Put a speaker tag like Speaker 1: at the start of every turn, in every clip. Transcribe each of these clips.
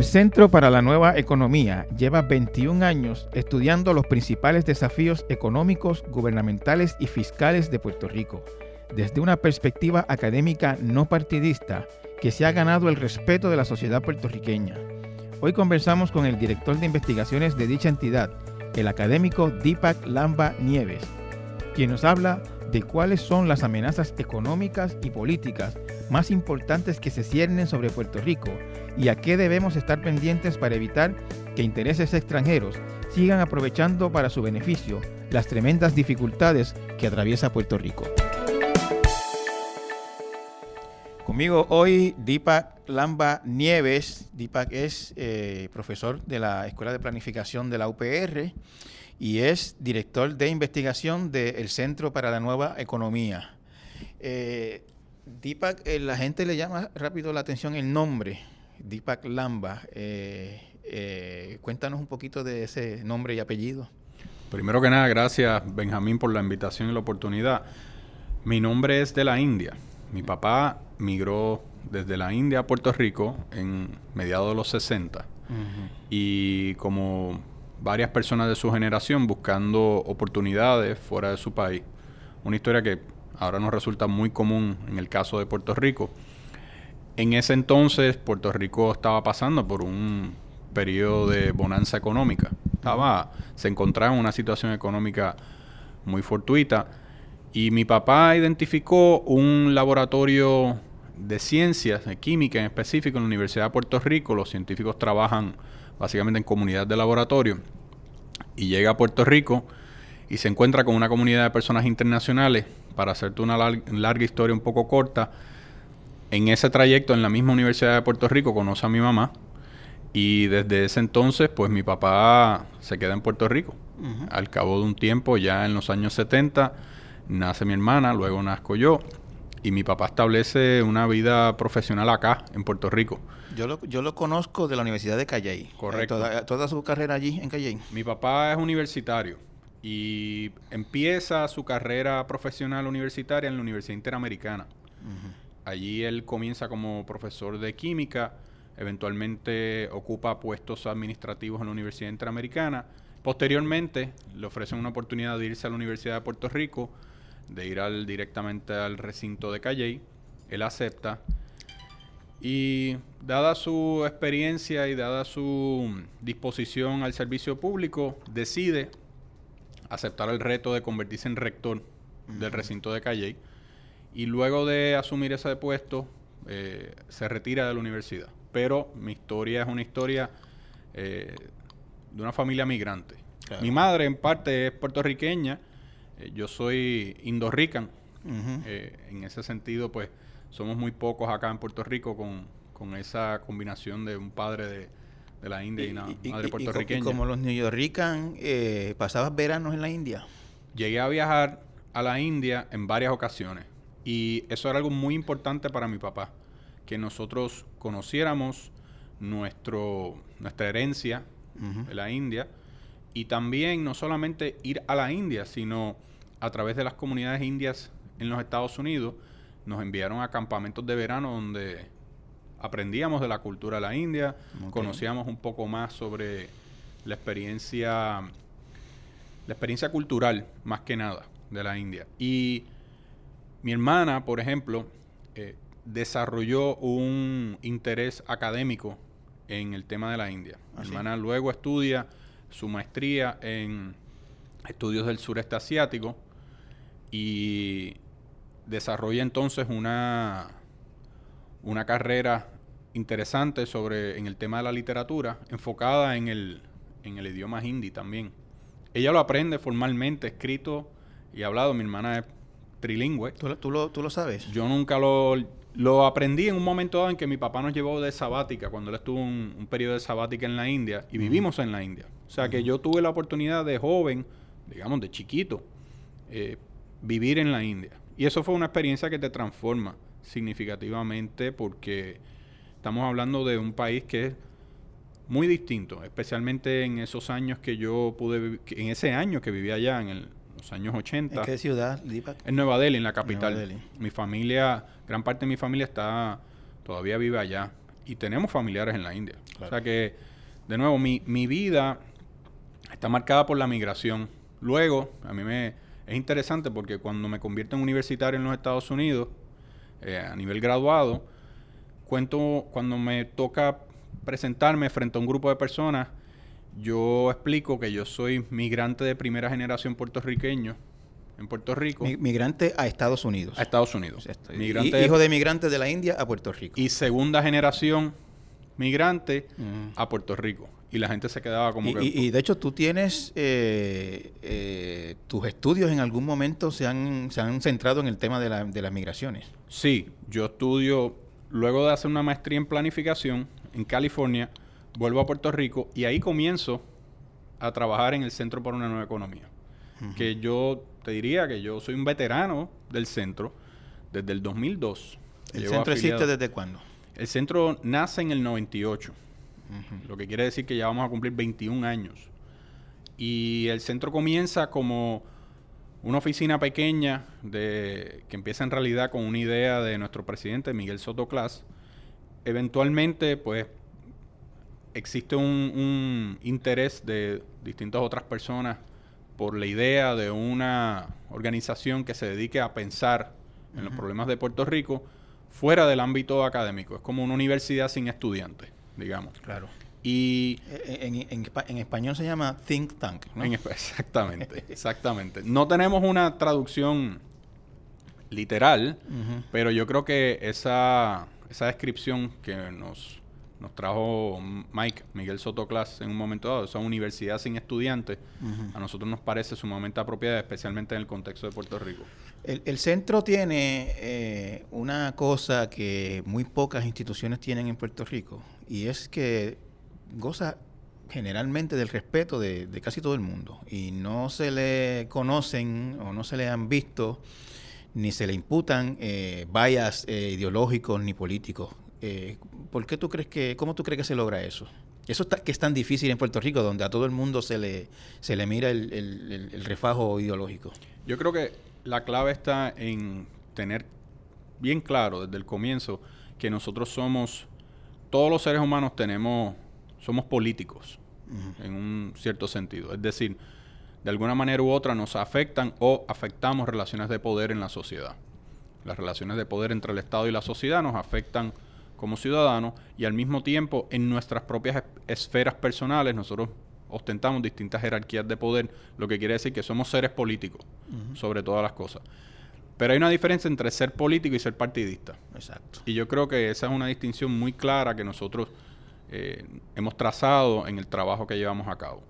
Speaker 1: El Centro para la Nueva Economía lleva 21 años estudiando los principales desafíos económicos, gubernamentales y fiscales de Puerto Rico, desde una perspectiva académica no partidista que se ha ganado el respeto de la sociedad puertorriqueña. Hoy conversamos con el director de investigaciones de dicha entidad, el académico Deepak Lamba Nieves, quien nos habla de cuáles son las amenazas económicas y políticas más importantes que se ciernen sobre Puerto Rico y a qué debemos estar pendientes para evitar que intereses extranjeros sigan aprovechando para su beneficio las tremendas dificultades que atraviesa Puerto Rico. Conmigo hoy Deepak Lamba Nieves. Deepak es eh, profesor de la Escuela de Planificación de la UPR y es director de investigación del Centro para la Nueva Economía. Eh, Deepak, eh, la gente le llama rápido la atención el nombre, Deepak Lamba. cuéntanos un poquito de ese nombre y apellido.
Speaker 2: Primero que nada, gracias Benjamín por la invitación y la oportunidad. Mi nombre es de la India. Mi papá migró desde la India a Puerto Rico en mediados de los 60 y como varias personas de su generación buscando oportunidades fuera de su país. Una historia que ahora nos resulta muy común en el caso de Puerto Rico. En ese entonces Puerto Rico estaba pasando por un periodo de bonanza económica. Estaba, se encontraba en una situación económica muy fortuita y mi papá identificó un laboratorio de ciencias, de química en específico en la Universidad de Puerto Rico. Los científicos trabajan básicamente en comunidad de laboratorio. Y llega a Puerto Rico y se encuentra con una comunidad de personas internacionales. Para hacerte una larga, historia un poco corta, en ese trayecto en la misma Universidad de Puerto Rico conoce a mi mamá. Y desde ese entonces, pues mi papá se queda en Puerto Rico. Al cabo de un tiempo, ya en los años 70, nace mi hermana, luego nazco yo y mi papá establece una vida profesional acá, en Puerto Rico.
Speaker 1: Yo lo, yo lo conozco de la Universidad de Calley.
Speaker 2: Correcto.
Speaker 1: toda, su carrera allí en Calley.
Speaker 2: Mi papá es universitario y empieza su carrera profesional universitaria en la Universidad Interamericana. Allí él comienza como profesor de química, eventualmente ocupa puestos administrativos en la Universidad Interamericana. Posteriormente le ofrecen una oportunidad de irse a la Universidad de Puerto Rico de ir al, directamente al recinto de Calley. Él acepta. Y dada su experiencia y dada su disposición al servicio público, decide aceptar el reto de convertirse en rector del recinto de Calley. Y luego de asumir ese puesto, eh, se retira de la universidad. Pero mi historia es una historia eh, de una familia migrante. Mi madre en parte es puertorriqueña eh, yo soy indorrican. Eh, en ese sentido, pues somos muy pocos acá en Puerto Rico con, esa combinación de un padre de, la India y, una madre puertorriqueña. Y,
Speaker 1: como los neoyorrican, eh, ¿pasabas veranos en la India?
Speaker 2: Llegué a viajar a la India en varias ocasiones y eso era algo muy importante para mi papá, que nosotros conociéramos nuestro, nuestra herencia de la India y también no solamente ir a la India, sino a través de las comunidades indias en los Estados Unidos, nos enviaron a campamentos de verano donde aprendíamos de la cultura de la India, conocíamos un poco más sobre la experiencia, la experiencia cultural, más que nada, de la India. Y mi hermana, por ejemplo, eh, desarrolló un interés académico en el tema de la India. Mi ¿Ah, hermana luego estudia su maestría en estudios del sureste asiático y desarrolla entonces una, una carrera interesante sobre en el tema de la literatura, enfocada en el, en el idioma hindi también. Ella lo aprende formalmente, escrito y hablado. Mi hermana es trilingüe.
Speaker 1: ¿Tú, tú, lo, ¿Tú, lo, sabes?
Speaker 2: Yo nunca lo, lo aprendí en un momento dado en que mi papá nos llevó de sabática, cuando él estuvo un, un periodo de sabática en la India, y vivimos en la India. O sea que yo tuve la oportunidad de joven, digamos de chiquito, eh, vivir en la India. Y eso fue una experiencia que te transforma significativamente porque estamos hablando de un país que es muy distinto, especialmente en esos años que yo pude en ese año que vivía allá, en los años 80.
Speaker 1: ¿En qué ciudad,
Speaker 2: En Nueva Delhi, en la capital. Mi familia, gran parte de mi familia está, todavía vive allá. y tenemos familiares en la India. O sea que, de nuevo, mi, mi vida está marcada por la migración. Luego, a mí me es interesante porque cuando me convierto en universitario en los Estados Unidos, eh, a nivel graduado, cuento cuando me toca presentarme frente a un grupo de personas, yo explico que yo soy migrante de primera generación puertorriqueño en Puerto Rico.
Speaker 1: migrante a Estados Unidos.
Speaker 2: A Estados Unidos.
Speaker 1: Migrante hijo de migrantes de la India a Puerto Rico.
Speaker 2: Y segunda generación migrante a Puerto Rico. Y la gente se quedaba como
Speaker 1: y, que... Y, de hecho tú tienes... Eh, eh, tus estudios en algún momento se han, se han centrado en el tema de, la, de las migraciones.
Speaker 2: Sí, yo estudio... Luego de hacer una maestría en planificación en California, vuelvo a Puerto Rico y ahí comienzo a trabajar en el Centro para una Nueva Economía. Que yo te diría que yo soy un veterano del centro desde el 2002.
Speaker 1: ¿El centro existe desde cuándo?
Speaker 2: El centro nace en el 98, lo que quiere decir que ya vamos a cumplir 21 años. Y el centro comienza como una oficina pequeña de, que empieza en realidad con una idea de nuestro presidente Miguel Soto Clas. Eventualmente, pues, existe un, un interés de distintas otras personas por la idea de una organización que se dedique a pensar en los problemas de Puerto Rico fuera del ámbito académico. Es como una universidad sin estudiantes, digamos.
Speaker 1: Claro.
Speaker 2: Y
Speaker 1: eh, en, español se llama think tank, ¿no?
Speaker 2: exactamente, exactamente. No tenemos una traducción literal, pero yo creo que esa, esa descripción que nos nos trajo Mike, Miguel Soto Class, en un momento dado, esa universidad sin estudiantes, a nosotros nos parece sumamente apropiada, especialmente en el contexto de Puerto Rico.
Speaker 1: El, centro tiene eh, una cosa que muy pocas instituciones tienen en Puerto Rico, y es que goza generalmente del respeto de, casi todo el mundo, y no se le conocen o no se le han visto ni se le imputan eh, vallas eh, ideológicos ni políticos. Eh, ¿Por qué tú crees que, cómo tú crees que se logra eso? Eso está, que es tan difícil en Puerto Rico, donde a todo el mundo se le, se le mira el, refajo ideológico.
Speaker 2: Yo creo que la clave está en tener bien claro desde el comienzo que nosotros somos, todos los seres humanos tenemos, somos políticos en un cierto sentido. Es decir, de alguna manera u otra nos afectan o afectamos relaciones de poder en la sociedad. Las relaciones de poder entre el Estado y la sociedad nos afectan como ciudadanos y al mismo tiempo en nuestras propias esferas personales nosotros ostentamos distintas jerarquías de poder, lo que quiere decir que somos seres políticos sobre todas las cosas. Pero hay una diferencia entre ser político y ser partidista.
Speaker 1: Exacto.
Speaker 2: Y yo creo que esa es una distinción muy clara que nosotros eh, hemos trazado en el trabajo que llevamos a cabo.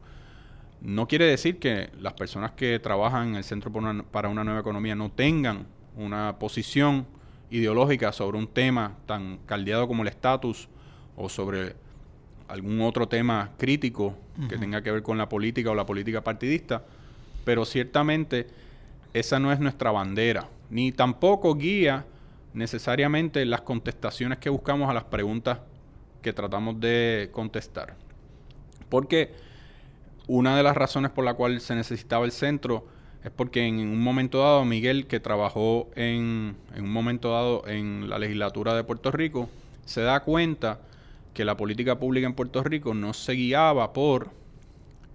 Speaker 2: No quiere decir que las personas que trabajan en el Centro para una Nueva Economía no tengan una posición ideológica sobre un tema tan caldeado como el estatus o sobre algún otro tema crítico que tenga que ver con la política o la política partidista, pero ciertamente esa no es nuestra bandera, ni tampoco guía necesariamente las contestaciones que buscamos a las preguntas que tratamos de contestar. Porque una de las razones por la cual se necesitaba el centro es porque en un momento dado Miguel, que trabajó en, un momento dado en la legislatura de Puerto Rico, se da cuenta que la política pública en Puerto Rico no se guiaba por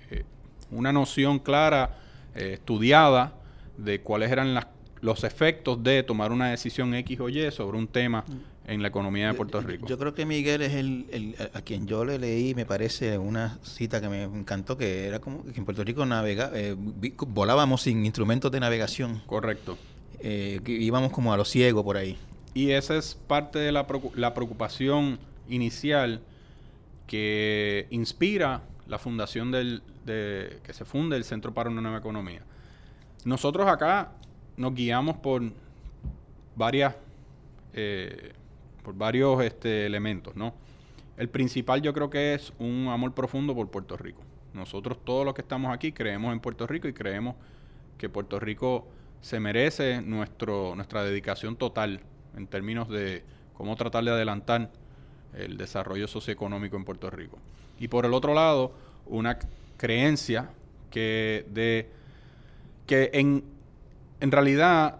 Speaker 2: eh, una noción clara, eh, estudiada, de cuáles eran los efectos de tomar una decisión X o Y sobre un tema en la economía de Puerto Rico.
Speaker 1: Yo, creo que Miguel es el, a quien yo le leí, me parece una cita que me encantó, que era como que en Puerto Rico navega, eh, volábamos sin instrumentos de navegación.
Speaker 2: Correcto.
Speaker 1: Eh, íbamos como a lo ciego por ahí.
Speaker 2: Y esa es parte de la, la preocupación inicial que inspira la fundación del, de, que se funde el Centro para una Nueva Economía. Nosotros acá nos guiamos por varias eh, por varios este, elementos, ¿no? El principal yo creo que es un amor profundo por Puerto Rico. Nosotros todos los que estamos aquí creemos en Puerto Rico y creemos que Puerto Rico se merece nuestro, nuestra dedicación total en términos de cómo tratar de adelantar el desarrollo socioeconómico en Puerto Rico. Y por el otro lado, una creencia que de que en, en realidad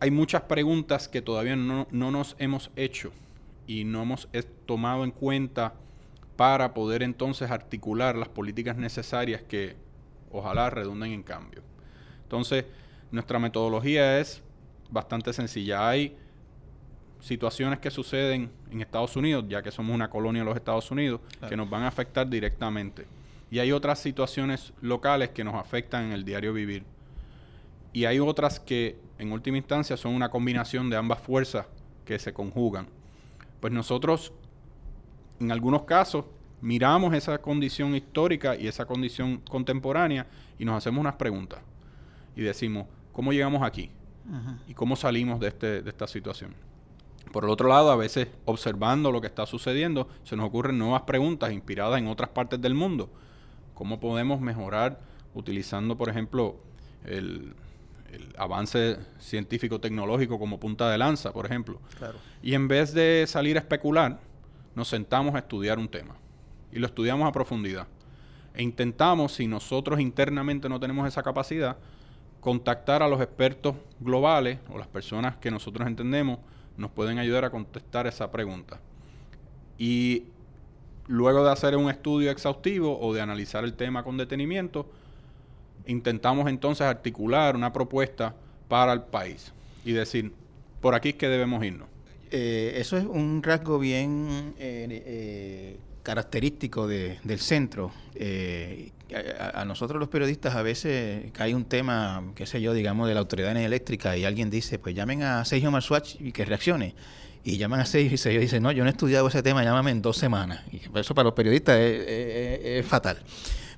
Speaker 2: hay muchas preguntas que todavía no, no nos hemos hecho y no hemos tomado en cuenta para poder entonces articular las políticas necesarias que ojalá redunden en cambio. Entonces, nuestra metodología es bastante sencilla. Hay situaciones que suceden en Estados Unidos, ya que somos una colonia de los Estados Unidos, que nos van a afectar directamente. Y hay otras situaciones locales que nos afectan en el diario vivir. Y hay otras que, en última instancia, son una combinación de ambas fuerzas que se conjugan. Pues nosotros, en algunos casos, miramos esa condición histórica y esa condición contemporánea y nos hacemos unas preguntas. Y decimos, ¿cómo llegamos aquí? ¿Y cómo salimos de, este, de esta situación? Por el otro lado, a veces observando lo que está sucediendo, se nos ocurren nuevas preguntas inspiradas en otras partes del mundo cómo podemos mejorar utilizando, por ejemplo, el, avance científico-tecnológico como punta de lanza, por ejemplo. Y en vez de salir a especular, nos sentamos a estudiar un tema y lo estudiamos a profundidad. E intentamos, si nosotros internamente no tenemos esa capacidad, contactar a los expertos globales o las personas que nosotros entendemos nos pueden ayudar a contestar esa pregunta. Y luego de hacer un estudio exhaustivo o de analizar el tema con detenimiento, intentamos entonces articular una propuesta para el país y decir, por aquí es que debemos irnos.
Speaker 1: Eh, eso es un rasgo bien eh, eh, característico del centro. A, a, nosotros los periodistas a veces cae un tema, qué sé yo, digamos, de la autoridad eléctrica y alguien dice, pues llamen a Sergio Marswatch y que reaccione y llaman a seis y seis y dicen, no, yo no he estudiado ese tema, llámame en dos semanas. Y eso para los periodistas es, fatal.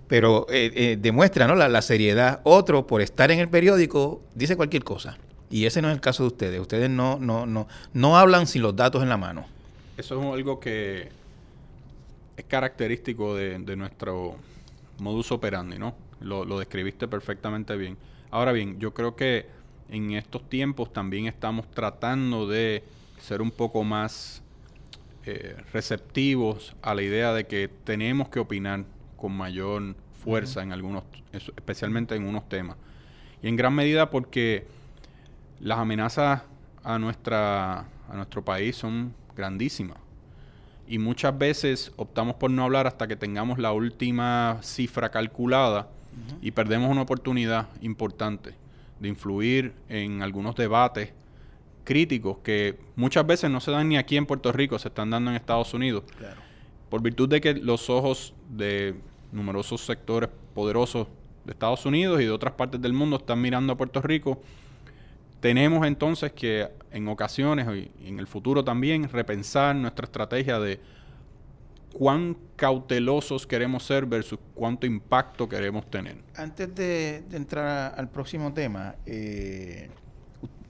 Speaker 1: Pero eh, eh, demuestra ¿no? La, seriedad. Otro, por estar en el periódico, dice cualquier cosa. Y ese no es el caso de ustedes. Ustedes no, no, no, no hablan sin los datos en la mano.
Speaker 2: Eso es algo que es característico de, nuestro modus operandi, ¿no? Lo, lo describiste perfectamente bien. Ahora bien, yo creo que en estos tiempos también estamos tratando de ser un poco más eh, receptivos a la idea de que tenemos que opinar con mayor fuerza en algunos, especialmente en unos temas. Y en gran medida porque las amenazas a, nuestra, a nuestro país son grandísimas. Y muchas veces optamos por no hablar hasta que tengamos la última cifra calculada y perdemos una oportunidad importante de influir en algunos debates críticos que muchas veces no se dan ni aquí en Puerto Rico, se están dando en Estados Unidos. Por virtud de que los ojos de numerosos sectores poderosos de Estados Unidos y de otras partes del mundo están mirando a Puerto Rico, tenemos entonces que en ocasiones y en el futuro también repensar nuestra estrategia de cuán cautelosos queremos ser versus cuánto impacto queremos tener.
Speaker 1: Antes de, entrar al próximo tema, eh,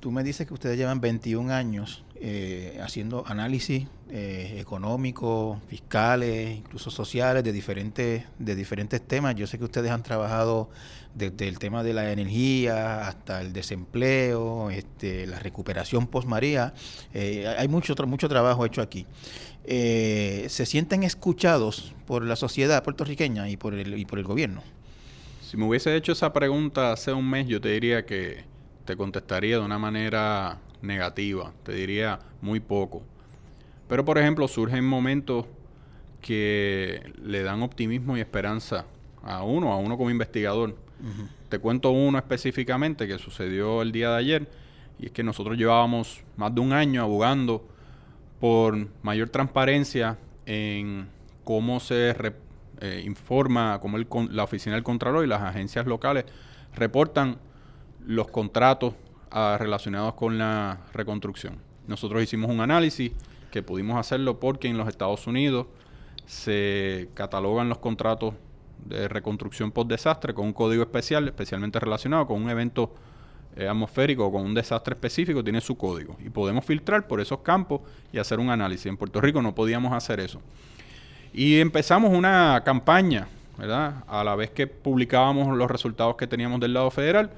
Speaker 1: tú me dices que ustedes llevan 21 años eh, haciendo análisis eh, económicos, fiscales, incluso sociales de diferentes, de diferentes temas. Yo sé que ustedes han trabajado desde el tema de la energía hasta el desempleo, este, la recuperación post-María. Eh, hay mucho, mucho trabajo hecho aquí. ¿Se sienten escuchados por la sociedad puertorriqueña y por, el, y por el gobierno?
Speaker 2: Si me hubiese hecho esa pregunta hace un mes, yo te diría que te contestaría de una manera negativa, te diría muy poco. Pero por ejemplo, surgen momentos que le dan optimismo y esperanza a uno, a uno como investigador. Te cuento uno específicamente que sucedió el día de ayer, y es que nosotros llevábamos más de un año abogando por mayor transparencia en cómo se eh, informa, cómo el, la oficina del Contralor y las agencias locales reportan los contratos ah, relacionados con la reconstrucción. Nosotros hicimos un análisis que pudimos hacerlo porque en los Estados Unidos se catalogan los contratos de reconstrucción post desastre con un código especial, especialmente relacionado con un evento eh, atmosférico o con un desastre específico, tiene su código. Y podemos filtrar por esos campos y hacer un análisis. En Puerto Rico no podíamos hacer eso. Y empezamos una campaña, ¿verdad? A la vez que publicábamos los resultados que teníamos del lado federal,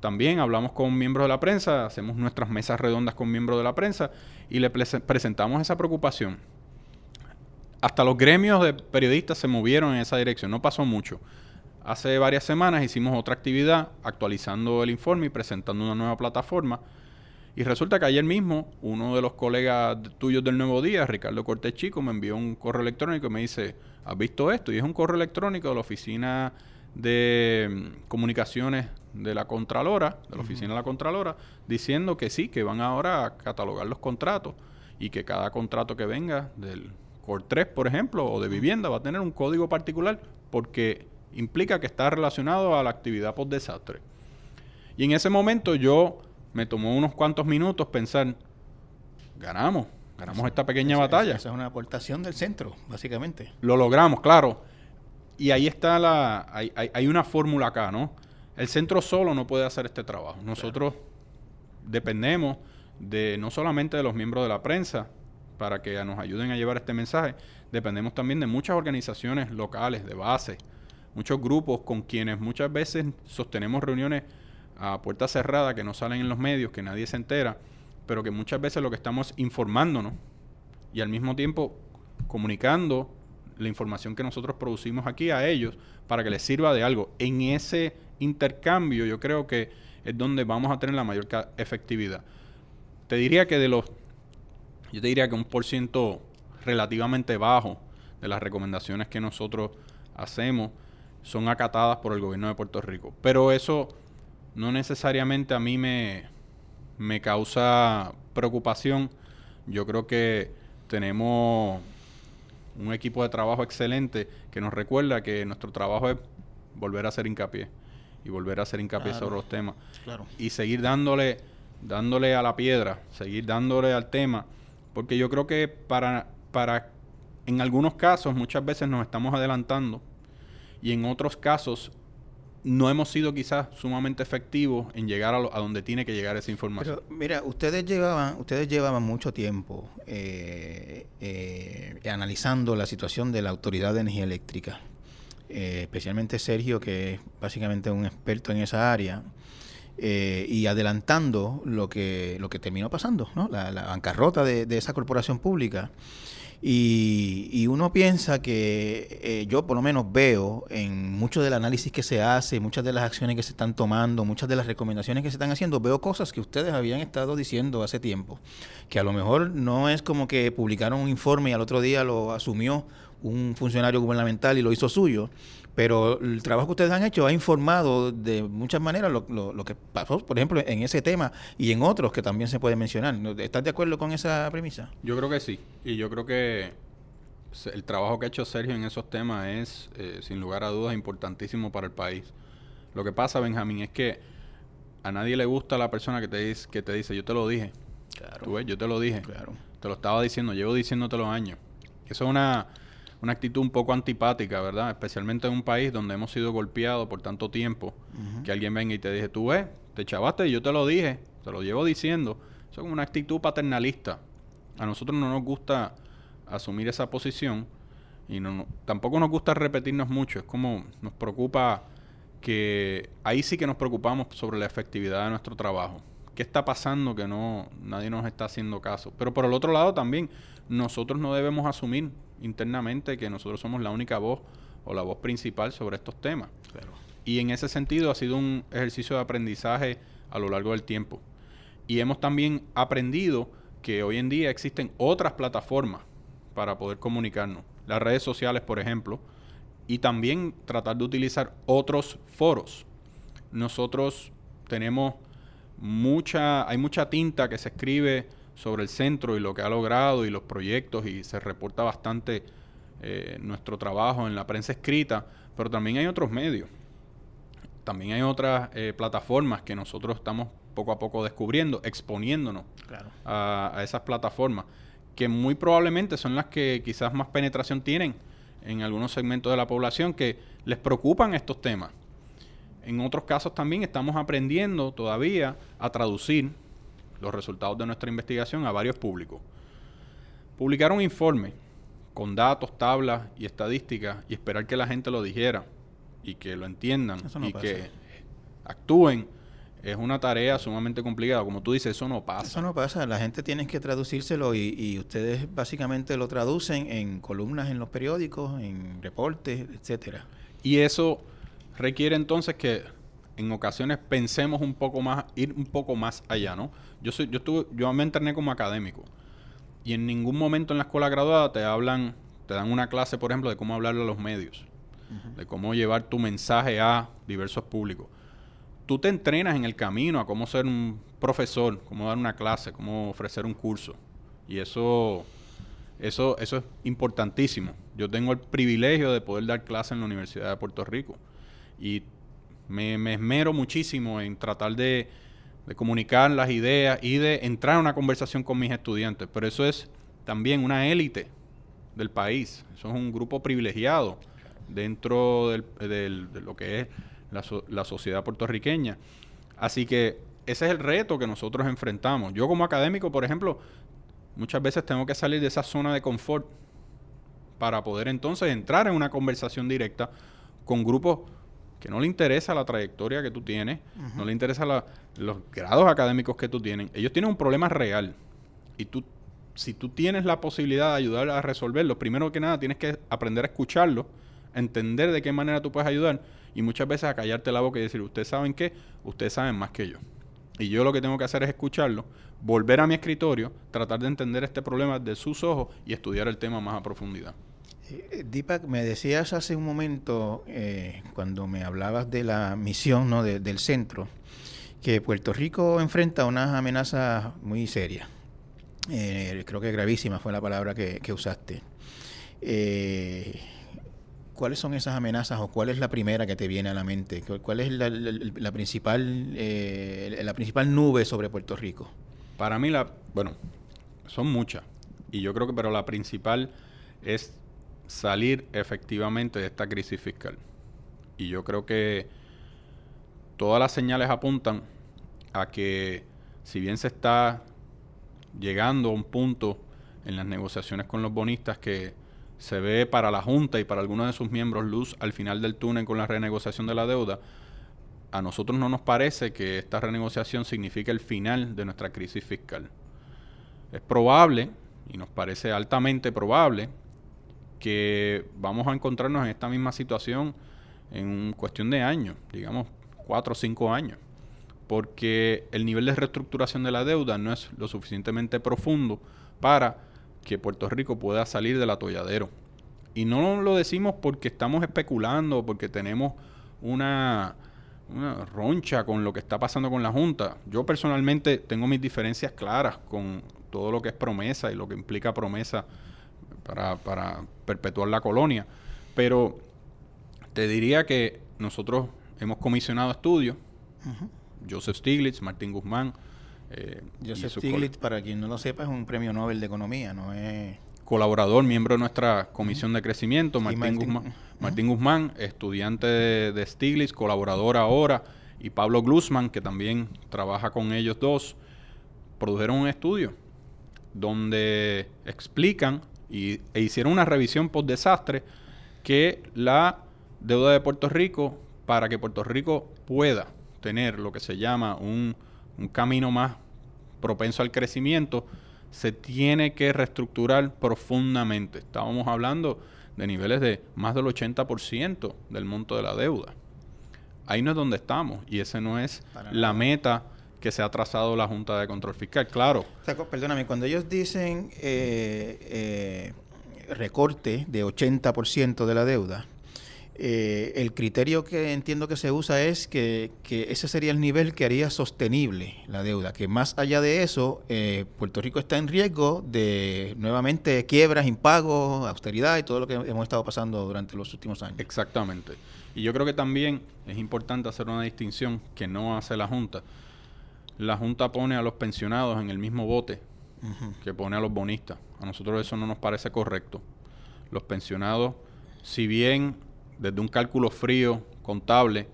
Speaker 2: también hablamos con miembros de la prensa, hacemos nuestras mesas redondas con miembros de la prensa y le presentamos esa preocupación. Hasta los gremios de periodistas se movieron en esa dirección, no pasó mucho. Hace varias semanas hicimos otra actividad actualizando el informe y presentando una nueva plataforma Y resulta que ayer mismo uno de los colegas tuyos del Nuevo Día, Ricardo Cortés Chico, me envió un correo electrónico y me dice, ¿has visto esto? Y es un correo electrónico de la Oficina de Comunicaciones de la Contralora, de la Oficina de la Contralora, diciendo que sí, que van ahora a catalogar los contratos y que cada contrato que venga del Core 3, por ejemplo, o de vivienda, va a tener un código particular porque implica que está relacionado a la actividad post-desastre. Y en ese momento yo me tomó unos cuantos minutos pensar, ganamos, ganamos esta pequeña batalla.
Speaker 1: Esa es una aportación del centro, básicamente.
Speaker 2: Lo logramos, claro. Y ahí está la, hay, hay, una fórmula acá, ¿no? El centro solo no puede hacer este trabajo. Nosotros dependemos de no solamente de los miembros de la prensa para que nos ayuden a llevar este mensaje, dependemos también de muchas organizaciones locales, de base, muchos grupos con quienes muchas veces sostenemos reuniones a puerta cerrada que no salen en los medios, que nadie se entera, pero que muchas veces lo que estamos informándonos y al mismo tiempo comunicando la información que nosotros producimos aquí a ellos para que les sirva de algo. En ese intercambio yo creo que es donde vamos a tener la mayor efectividad. Te diría que de los, yo te diría que un por ciento relativamente bajo de las recomendaciones que nosotros hacemos son acatadas por el gobierno de Puerto Rico. Pero eso no necesariamente a mí me, me causa preocupación. Yo creo que tenemos un equipo de trabajo excelente que nos recuerda que nuestro trabajo es volver a hacer hincapié y volver a hacer hincapié sobre los temas. Y seguir dándole dándole a la piedra, seguir dándole al tema, porque yo creo que para para en algunos casos muchas veces nos estamos adelantando y en otros casos no hemos sido quizás sumamente efectivos en llegar a, donde tiene que llegar esa información.
Speaker 1: Pero mira, ustedes llevaban, ustedes llevaban mucho tiempo eh, eh, analizando la situación de la Autoridad de Energía Eléctrica, eh, especialmente Sergio, que es básicamente un experto en esa área. y adelantando lo que lo que terminó pasando, ¿no? la, bancarrota de, de esa corporación pública. Y, uno piensa que eh, yo por lo menos veo en mucho del análisis que se hace, muchas de las acciones que se están tomando, muchas de las recomendaciones que se están haciendo, veo cosas que ustedes habían estado diciendo hace tiempo, que a lo mejor no es como que publicaron un informe y al otro día lo asumió un funcionario gubernamental y lo hizo suyo, pero el trabajo que ustedes han hecho ha informado de muchas maneras lo, lo, que pasó, por ejemplo, en ese tema y en otros que también se puede mencionar. ¿Estás de acuerdo con esa premisa?
Speaker 2: Yo creo que sí. Y yo creo que el trabajo que ha hecho Sergio en esos temas es, eh, sin lugar a dudas, importantísimo para el país. Lo que pasa, Benjamín, es que a nadie le gusta la persona que te dice, que te dice yo te lo dije. Claro. ¿Tú ves? Yo te lo dije. Claro. Te lo estaba diciendo, llevo diciéndote los años. Eso es una una actitud un poco antipática, ¿verdad? Especialmente en un país donde hemos sido golpeados por tanto tiempo, que alguien venga y te dice, tú ves, te chavaste y yo te lo dije, te lo llevo diciendo. Eso es una actitud paternalista. A nosotros no nos gusta asumir esa posición y no, tampoco nos gusta repetirnos mucho. Es como nos preocupa que ahí sí que nos preocupamos sobre la efectividad de nuestro trabajo. ¿Qué está pasando que no nadie nos está haciendo caso? Pero por el otro lado también nosotros no debemos asumir internamente que nosotros somos la única voz o la voz principal sobre estos temas. Y en ese sentido ha sido un ejercicio de aprendizaje a lo largo del tiempo. Y hemos también aprendido que hoy en día existen otras plataformas para poder comunicarnos. Las redes sociales, por ejemplo, y también tratar de utilizar otros foros. Nosotros tenemos mucha, hay mucha tinta que se escribe sobre el centro y lo que ha logrado y los proyectos y se reporta bastante eh, nuestro trabajo en la prensa escrita, pero también hay otros medios. También hay otras eh, plataformas que nosotros estamos poco a poco descubriendo, exponiéndonos a, a, esas plataformas, que muy probablemente son las que quizás más penetración tienen en algunos segmentos de la población que les preocupan estos temas. En otros casos también estamos aprendiendo todavía a traducir los resultados de nuestra investigación a varios públicos. Publicar un informe con datos, tablas y estadísticas y esperar que la gente lo dijera y que lo entiendan y que actúen es una tarea sumamente complicada. Como tú dices, eso no pasa.
Speaker 1: Eso no pasa. La gente tiene que traducírselo y, y, ustedes básicamente lo traducen en columnas en los periódicos, en reportes, etcétera.
Speaker 2: Y eso requiere entonces que en ocasiones pensemos un poco más, ir un poco más allá, ¿no? Yo soy, yo estuve, yo me entrené como académico y en ningún momento en la escuela graduada te hablan, te dan una clase, por ejemplo, de cómo hablarle a los medios, de cómo llevar tu mensaje a diversos públicos. Tú te entrenas en el camino a cómo ser un profesor, cómo dar una clase, cómo ofrecer un curso. Y eso, eso, eso es importantísimo. Yo tengo el privilegio de poder dar clase en la Universidad de Puerto Rico. Y me, esmero muchísimo en tratar de, comunicar las ideas y de entrar en una conversación con mis estudiantes. Pero eso es también una élite del país. Eso es un grupo privilegiado dentro de lo que es la, la sociedad puertorriqueña. Así que ese es el reto que nosotros enfrentamos. Yo como académico, por ejemplo, muchas veces tengo que salir de esa zona de confort para poder entonces entrar en una conversación directa con grupos que no le interesa la trayectoria que tú tienes, no le interesa los grados académicos que tú tienes. Ellos tienen un problema real. Y tú, si tú tienes la posibilidad de ayudar a resolverlo, primero que nada tienes que aprender a escucharlo, entender de qué manera tú puedes ayudar y muchas veces a callarte la boca y decir, ustedes saben qué, ustedes saben más que yo. Y yo lo que tengo que hacer es escucharlo, volver a mi escritorio, tratar de entender este problema de sus ojos y estudiar el tema más a profundidad.
Speaker 1: Eh, Deepak, me decías hace un momento, eh, cuando me hablabas de la misión ¿no? del centro, que Puerto Rico enfrenta unas amenazas muy serias. Eh, creo que gravísima fue la palabra que, usaste. ¿Cuáles son esas amenazas o cuál es la primera que te viene a la mente? ¿Cuál es la, principal, la principal nube sobre Puerto Rico?
Speaker 2: Para mí, la, bueno, son muchas. Y yo creo que, pero la principal es salir efectivamente de esta crisis fiscal. Y yo creo que todas las señales apuntan a que si bien se está llegando a un punto en las negociaciones con los bonistas que se ve para la Junta y para algunos de sus miembros luz al final del túnel con la renegociación de la deuda, a nosotros no nos parece que esta renegociación signifique el final de nuestra crisis fiscal. Es probable, y nos parece altamente probable, que vamos a encontrarnos en esta misma situación en cuestión de años, digamos cuatro o cinco años, porque el nivel de reestructuración de la deuda no es lo suficientemente profundo para que Puerto Rico pueda salir del atolladero. Y no lo decimos porque estamos especulando, porque tenemos una, una roncha con lo que está pasando con la Junta. Yo personalmente tengo mis diferencias claras con todo lo que es promesa y lo que implica promesa para, para perpetuar la colonia. Pero te diría que nosotros hemos comisionado estudios. Joseph Stiglitz, Martín Guzmán.
Speaker 1: Eh, Joseph Stiglitz, para quien no lo sepa, es un premio Nobel de Economía, no es...
Speaker 2: Colaborador, miembro de nuestra comisión de crecimiento, Martín, Guzmán, Martín Guzmán, estudiante de, de, Stiglitz, colaborador ahora, y Pablo Glusman, que también trabaja con ellos dos, produjeron un estudio donde explican y, e hicieron una revisión post desastre que la deuda de Puerto Rico, para que Puerto Rico pueda tener lo que se llama un, un camino más propenso al crecimiento, se tiene que reestructurar profundamente. Estábamos hablando de niveles de más del 80% del monto de la deuda. Ahí no es donde estamos y ese no es la meta que se ha trazado la Junta de Control Fiscal. Claro.
Speaker 1: perdóname, cuando ellos dicen eh, eh, recorte de 80% de la deuda, eh, el criterio que entiendo que se usa es que, ese sería el nivel que haría sostenible la deuda, que más allá de eso, Puerto Rico está en riesgo de nuevamente quiebras, impagos, austeridad y todo lo que hemos estado pasando durante los últimos años.
Speaker 2: Exactamente. Y yo creo que también es importante hacer una distinción que no hace la Junta la Junta pone a los pensionados en el mismo bote que pone a los bonistas. A nosotros eso no nos parece correcto. Los pensionados, si bien desde un cálculo frío, contable,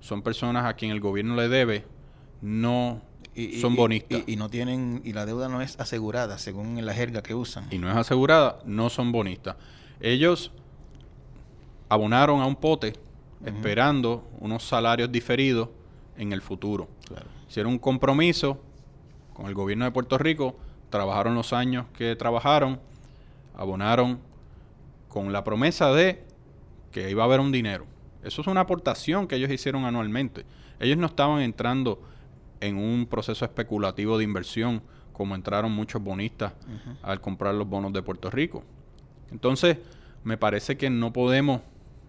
Speaker 2: son personas a quien el gobierno le debe, no son bonistas.
Speaker 1: Y, no tienen, y la deuda no es asegurada, según la jerga que usan.
Speaker 2: Y no es asegurada, no son bonistas. Ellos abonaron a un pote esperando unos salarios diferidos en el futuro. Claro hicieron un compromiso con el gobierno de Puerto Rico, trabajaron los años que trabajaron, abonaron con la promesa de que iba a haber un dinero. Eso es una aportación que ellos hicieron anualmente. Ellos no estaban entrando en un proceso especulativo de inversión como entraron muchos bonistas al comprar los bonos de Puerto Rico. Entonces, me parece que no podemos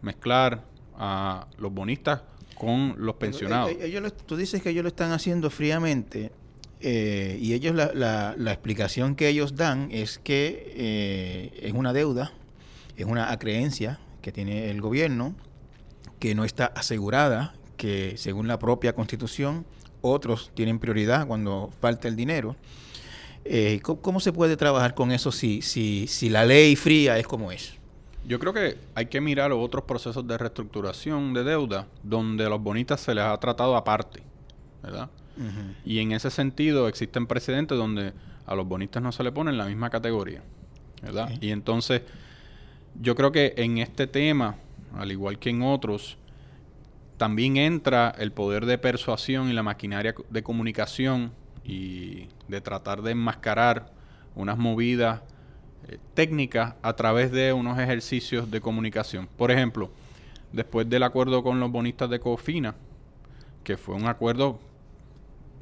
Speaker 2: mezclar a los bonistas con los pensionados.
Speaker 1: Eh, ellos, tú dices que ellos lo están haciendo fríamente eh, y ellos la, la, explicación que ellos dan es que eh, es una deuda, es una acreencia que tiene el gobierno que no está asegurada, que según la propia constitución otros tienen prioridad cuando falta el dinero. ¿cómo, se puede trabajar con eso si, si, si la ley fría es como es?
Speaker 2: Yo creo que hay que mirar otros procesos de reestructuración de deuda donde a los bonistas se les ha tratado aparte, ¿verdad? Y en ese sentido existen precedentes donde a los bonistas no se le pone en la misma categoría, ¿verdad? Y entonces yo creo que en este tema, al igual que en otros, también entra el poder de persuasión y la maquinaria de comunicación y de tratar de enmascarar unas movidas técnicas a través de unos ejercicios de comunicación. Por ejemplo, después del acuerdo con los bonistas de Cofina, que fue un acuerdo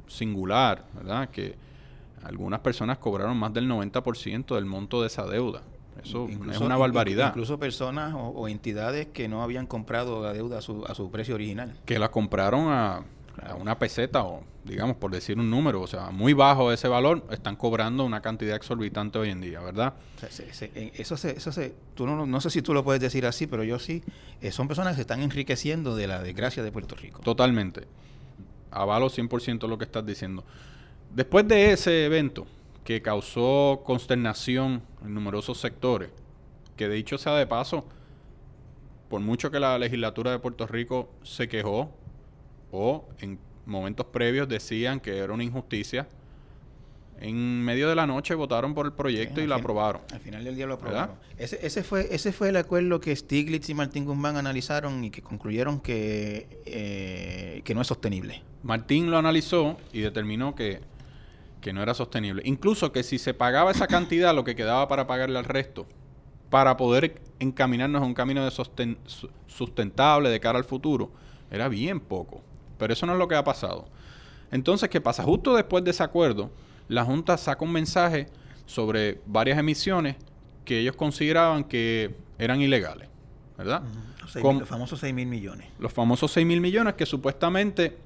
Speaker 2: singular, ¿verdad? Que algunas personas cobraron más del 90% del monto de esa deuda. Eso es una barbaridad.
Speaker 1: Incluso personas o, entidades que no habían comprado la deuda a su, a su precio original.
Speaker 2: Que la compraron a a una peseta o digamos por decir un número, o sea, muy bajo ese valor, están cobrando una cantidad exorbitante hoy en día, ¿verdad?
Speaker 1: eso se, eso se, tú no, no sé si tú lo puedes decir así, pero yo sí, eh, son personas que se están enriqueciendo de la desgracia de Puerto Rico.
Speaker 2: Totalmente. Avalo 100% lo que estás diciendo. Después de ese evento que causó consternación en numerosos sectores, que de dicho sea de paso, por mucho que la legislatura de Puerto Rico se quejó o en momentos previos decían que era una injusticia. En medio de la noche votaron por el proyecto y lo aprobaron.
Speaker 1: Al final del día lo aprobaron. Ese, ese, fue, ese fue el acuerdo que Stiglitz y Martín Guzmán analizaron y que concluyeron que, eh, que no es sostenible.
Speaker 2: Martín lo analizó y determinó que, que no era sostenible. Incluso que si se pagaba esa cantidad, lo que quedaba para pagarle al resto, para poder encaminarnos a un camino de sustentable de cara al futuro, era bien poco. Pero eso no es lo que ha pasado. Entonces, ¿qué pasa? Justo después de ese acuerdo, la Junta saca un mensaje sobre varias emisiones que ellos consideraban que eran ilegales, ¿verdad?
Speaker 1: los, famosos 6 mil millones.
Speaker 2: Los famosos 6 mil millones que supuestamente,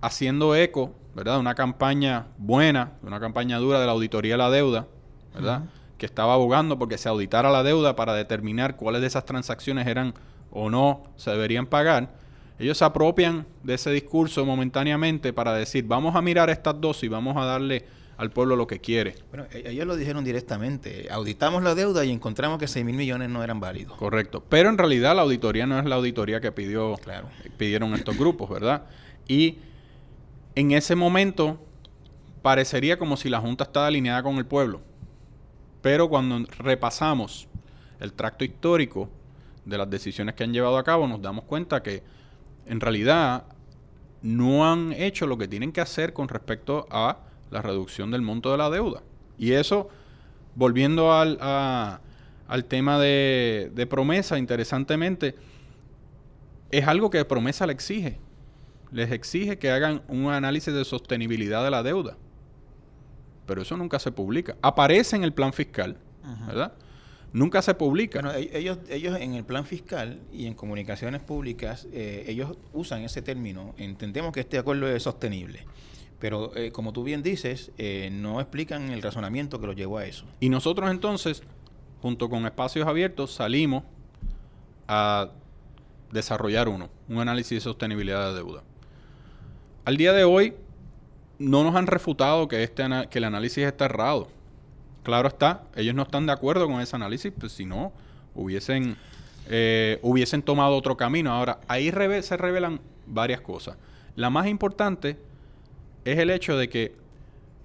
Speaker 2: haciendo eco, ¿verdad? Una campaña buena, una campaña dura de la auditoría de la deuda, ¿verdad? Que estaba abogando porque se auditara la deuda para determinar cuáles de esas transacciones eran o no se deberían pagar ellos se apropian de ese discurso momentáneamente para decir, vamos a mirar estas dos y vamos a darle al pueblo lo que quiere.
Speaker 1: Bueno, e-, ellos lo dijeron directamente. Auditamos la deuda y encontramos que 6 mil millones no eran válidos.
Speaker 2: Correcto. Pero en realidad la auditoría no es la auditoría que pidió, claro. pidieron estos grupos, ¿verdad? Y en ese momento parecería como si la Junta estaba alineada con el pueblo. Pero cuando repasamos el tracto histórico de las decisiones que han llevado a cabo, nos damos cuenta que en realidad no han hecho lo que tienen que hacer con respecto a la reducción del monto de la deuda. Y eso, volviendo al, al tema de, de, promesa, interesantemente, es algo que promesa le exige. Les exige que hagan un análisis de sostenibilidad de la deuda. Pero eso nunca se publica. Aparece en el plan fiscal, ¿verdad? Nunca se publica.
Speaker 1: Bueno, e-, ellos, ellos en el plan fiscal y en comunicaciones públicas, eh, ellos usan ese término. Entendemos que este acuerdo es sostenible. Pero eh, como tú bien dices, eh, no explican el razonamiento que lo llevó a eso.
Speaker 2: Y nosotros entonces, junto con espacios abiertos, salimos a desarrollar uno, un análisis de sostenibilidad de deuda. Al día de hoy, no nos han refutado que, este, que el análisis está errado claro está, ellos no están de acuerdo con ese análisis, pues si no, hubiesen, eh, hubiesen tomado otro camino. Ahora, ahí se revelan varias cosas. La más importante es el hecho de que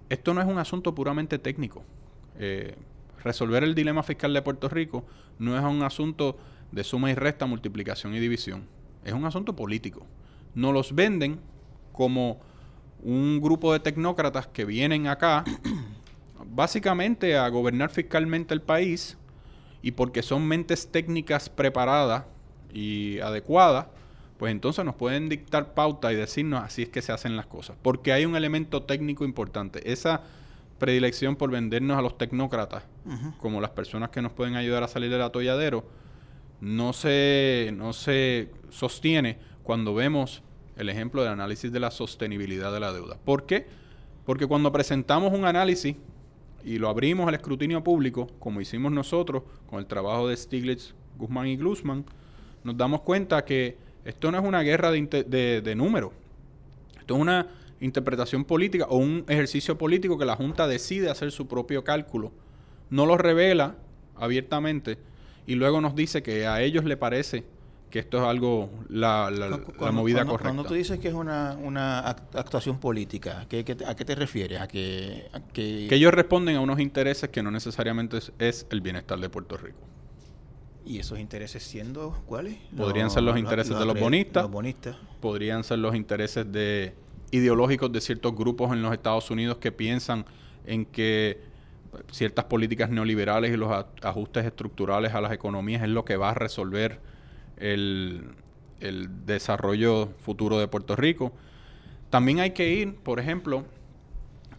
Speaker 2: esto no es un asunto puramente técnico. Eh, resolver el dilema fiscal de Puerto Rico no es un asunto de suma y resta, multiplicación y división. Es un asunto político. Nos los venden como un grupo de tecnócratas que vienen acá básicamente a gobernar fiscalmente el país y porque son mentes técnicas preparadas y adecuadas pues entonces nos pueden dictar pauta y decirnos así es que se hacen las cosas. Porque hay un elemento técnico importante. Esa predilección por vendernos a los tecnócratas, como las personas que nos pueden ayudar a salir del atolladero, no se, no se sostiene cuando vemos el ejemplo del análisis de la sostenibilidad de la deuda. ¿Por qué? Porque cuando presentamos un análisis y lo abrimos al escrutinio público, como hicimos nosotros con el trabajo de Stiglitz, Guzmán y Glusman, nos damos cuenta que esto no es una guerra de, de, números. Esto es una interpretación política o un ejercicio político que la Junta decide hacer su propio cálculo. No lo revela abiertamente y luego nos dice que a ellos le parece que esto es algo, la, movida correcta.
Speaker 1: Cuando tú dices que es una, una actuación política, ¿a qué, te refieres? ¿A que,
Speaker 2: que... ellos responden a unos intereses que no necesariamente es, el bienestar de Puerto Rico.
Speaker 1: ¿Y esos intereses siendo cuáles?
Speaker 2: Podrían ser los intereses de los bonistas, bonistas. Podrían ser los intereses de ideológicos de ciertos grupos en los Estados Unidos que piensan en que ciertas políticas neoliberales y los ajustes estructurales a las economías es lo que va a resolver el, desarrollo futuro de Puerto Rico. También hay que ir, por ejemplo,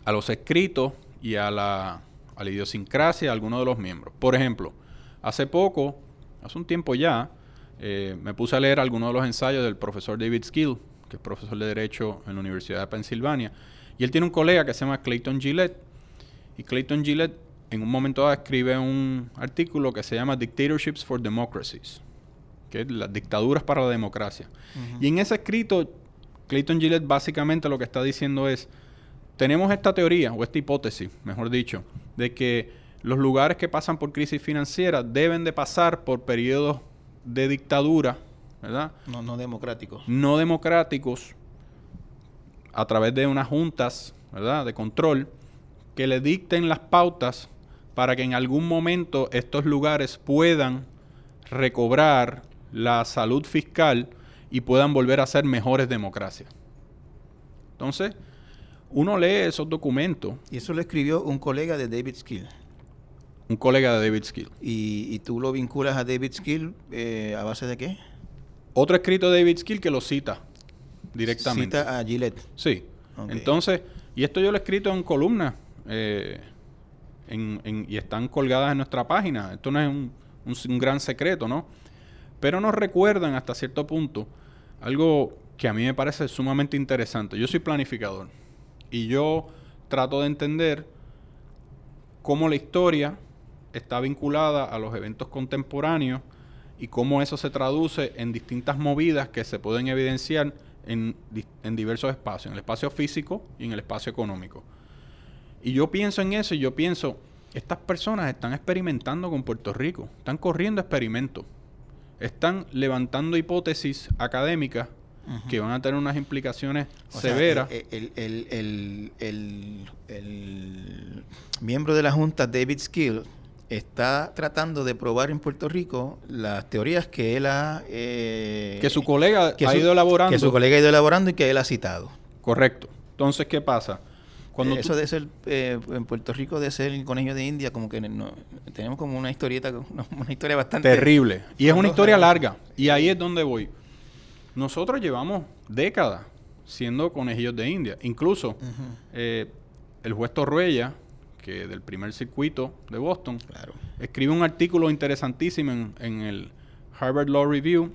Speaker 2: a los escritos y a la, a la idiosincrasia de algunos de los miembros. Por ejemplo, hace poco, hace un tiempo ya, eh, me puse a leer algunos de los ensayos del profesor David Skill, que es profesor de Derecho en la Universidad de Pensilvania. Y él tiene un colega que se llama Clayton Gillette. Y Clayton Gillette en un momento dado escribe un artículo que se llama Dictatorships for Democracies que las dictaduras para la democracia. Y en ese escrito, Clayton Gillette básicamente lo que está diciendo es, tenemos esta teoría, o esta hipótesis, mejor dicho, de que los lugares que pasan por crisis financiera deben de pasar por periodos de dictadura, ¿verdad?
Speaker 1: No, no democráticos.
Speaker 2: No democráticos, a través de unas juntas, ¿verdad? De control, que le dicten las pautas para que en algún momento estos lugares puedan recobrar la salud fiscal y puedan volver a ser mejores democracias. Entonces, uno lee esos documentos.
Speaker 1: Y eso lo escribió un colega de David Skill.
Speaker 2: Un colega de David Skill.
Speaker 1: ¿Y, tú lo vinculas a David Skill eh, a base de qué?
Speaker 2: Otro escrito de David Skill que lo cita directamente.
Speaker 1: Cita a Gillette.
Speaker 2: Sí. Entonces, y esto yo lo he escrito en columnas eh, y están colgadas en nuestra página. Esto no es un gran secreto, ¿no? Pero nos recuerdan hasta cierto punto algo que a mí me parece sumamente interesante. Yo soy planificador y yo trato de entender cómo la historia está vinculada a los eventos contemporáneos y cómo eso se traduce en distintas movidas que se pueden evidenciar en, en, diversos espacios, en el espacio físico y en el espacio económico. Y yo pienso en eso y yo pienso, estas personas están experimentando con Puerto Rico, están corriendo experimentos están levantando hipótesis académicas que van a tener unas implicaciones severas.
Speaker 1: El, miembro de la Junta, David Skill, está tratando de probar en Puerto Rico las teorías que él ha...
Speaker 2: Eh, que su colega ha ido elaborando.
Speaker 1: Que su colega ha ido elaborando y que él ha citado.
Speaker 2: Correcto. Entonces, ¿qué pasa?
Speaker 1: Cuando Eso de ser, eh, en Puerto Rico, de ser el conejo de India, como que no, tenemos como una historieta, una, historia bastante...
Speaker 2: Terrible. Y es una historia larga. Y ahí es donde voy. Nosotros llevamos décadas siendo conejillos de India. Incluso eh, el juez Torruella, que del primer circuito de Boston, escribe un artículo interesantísimo en, en, el Harvard Law Review,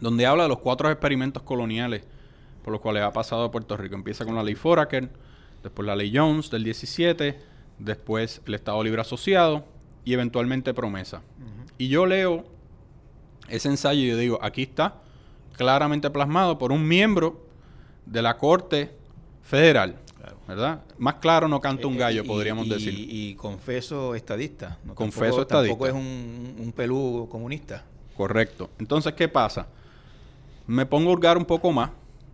Speaker 2: donde habla de los cuatro experimentos coloniales por los cuales ha pasado a Puerto Rico. Empieza con la ley Foraker, después la ley Jones del 17, después el Estado Libre Asociado y eventualmente promesa. Y yo leo ese ensayo y yo digo, aquí está claramente plasmado por un miembro de la Corte Federal. ¿Verdad? Más claro no canta un eh, gallo, podríamos decir.
Speaker 1: Y, confeso estadista.
Speaker 2: confeso estadista.
Speaker 1: Tampoco es un, un pelú comunista.
Speaker 2: Correcto. Entonces, ¿qué pasa? Me pongo a hurgar un poco más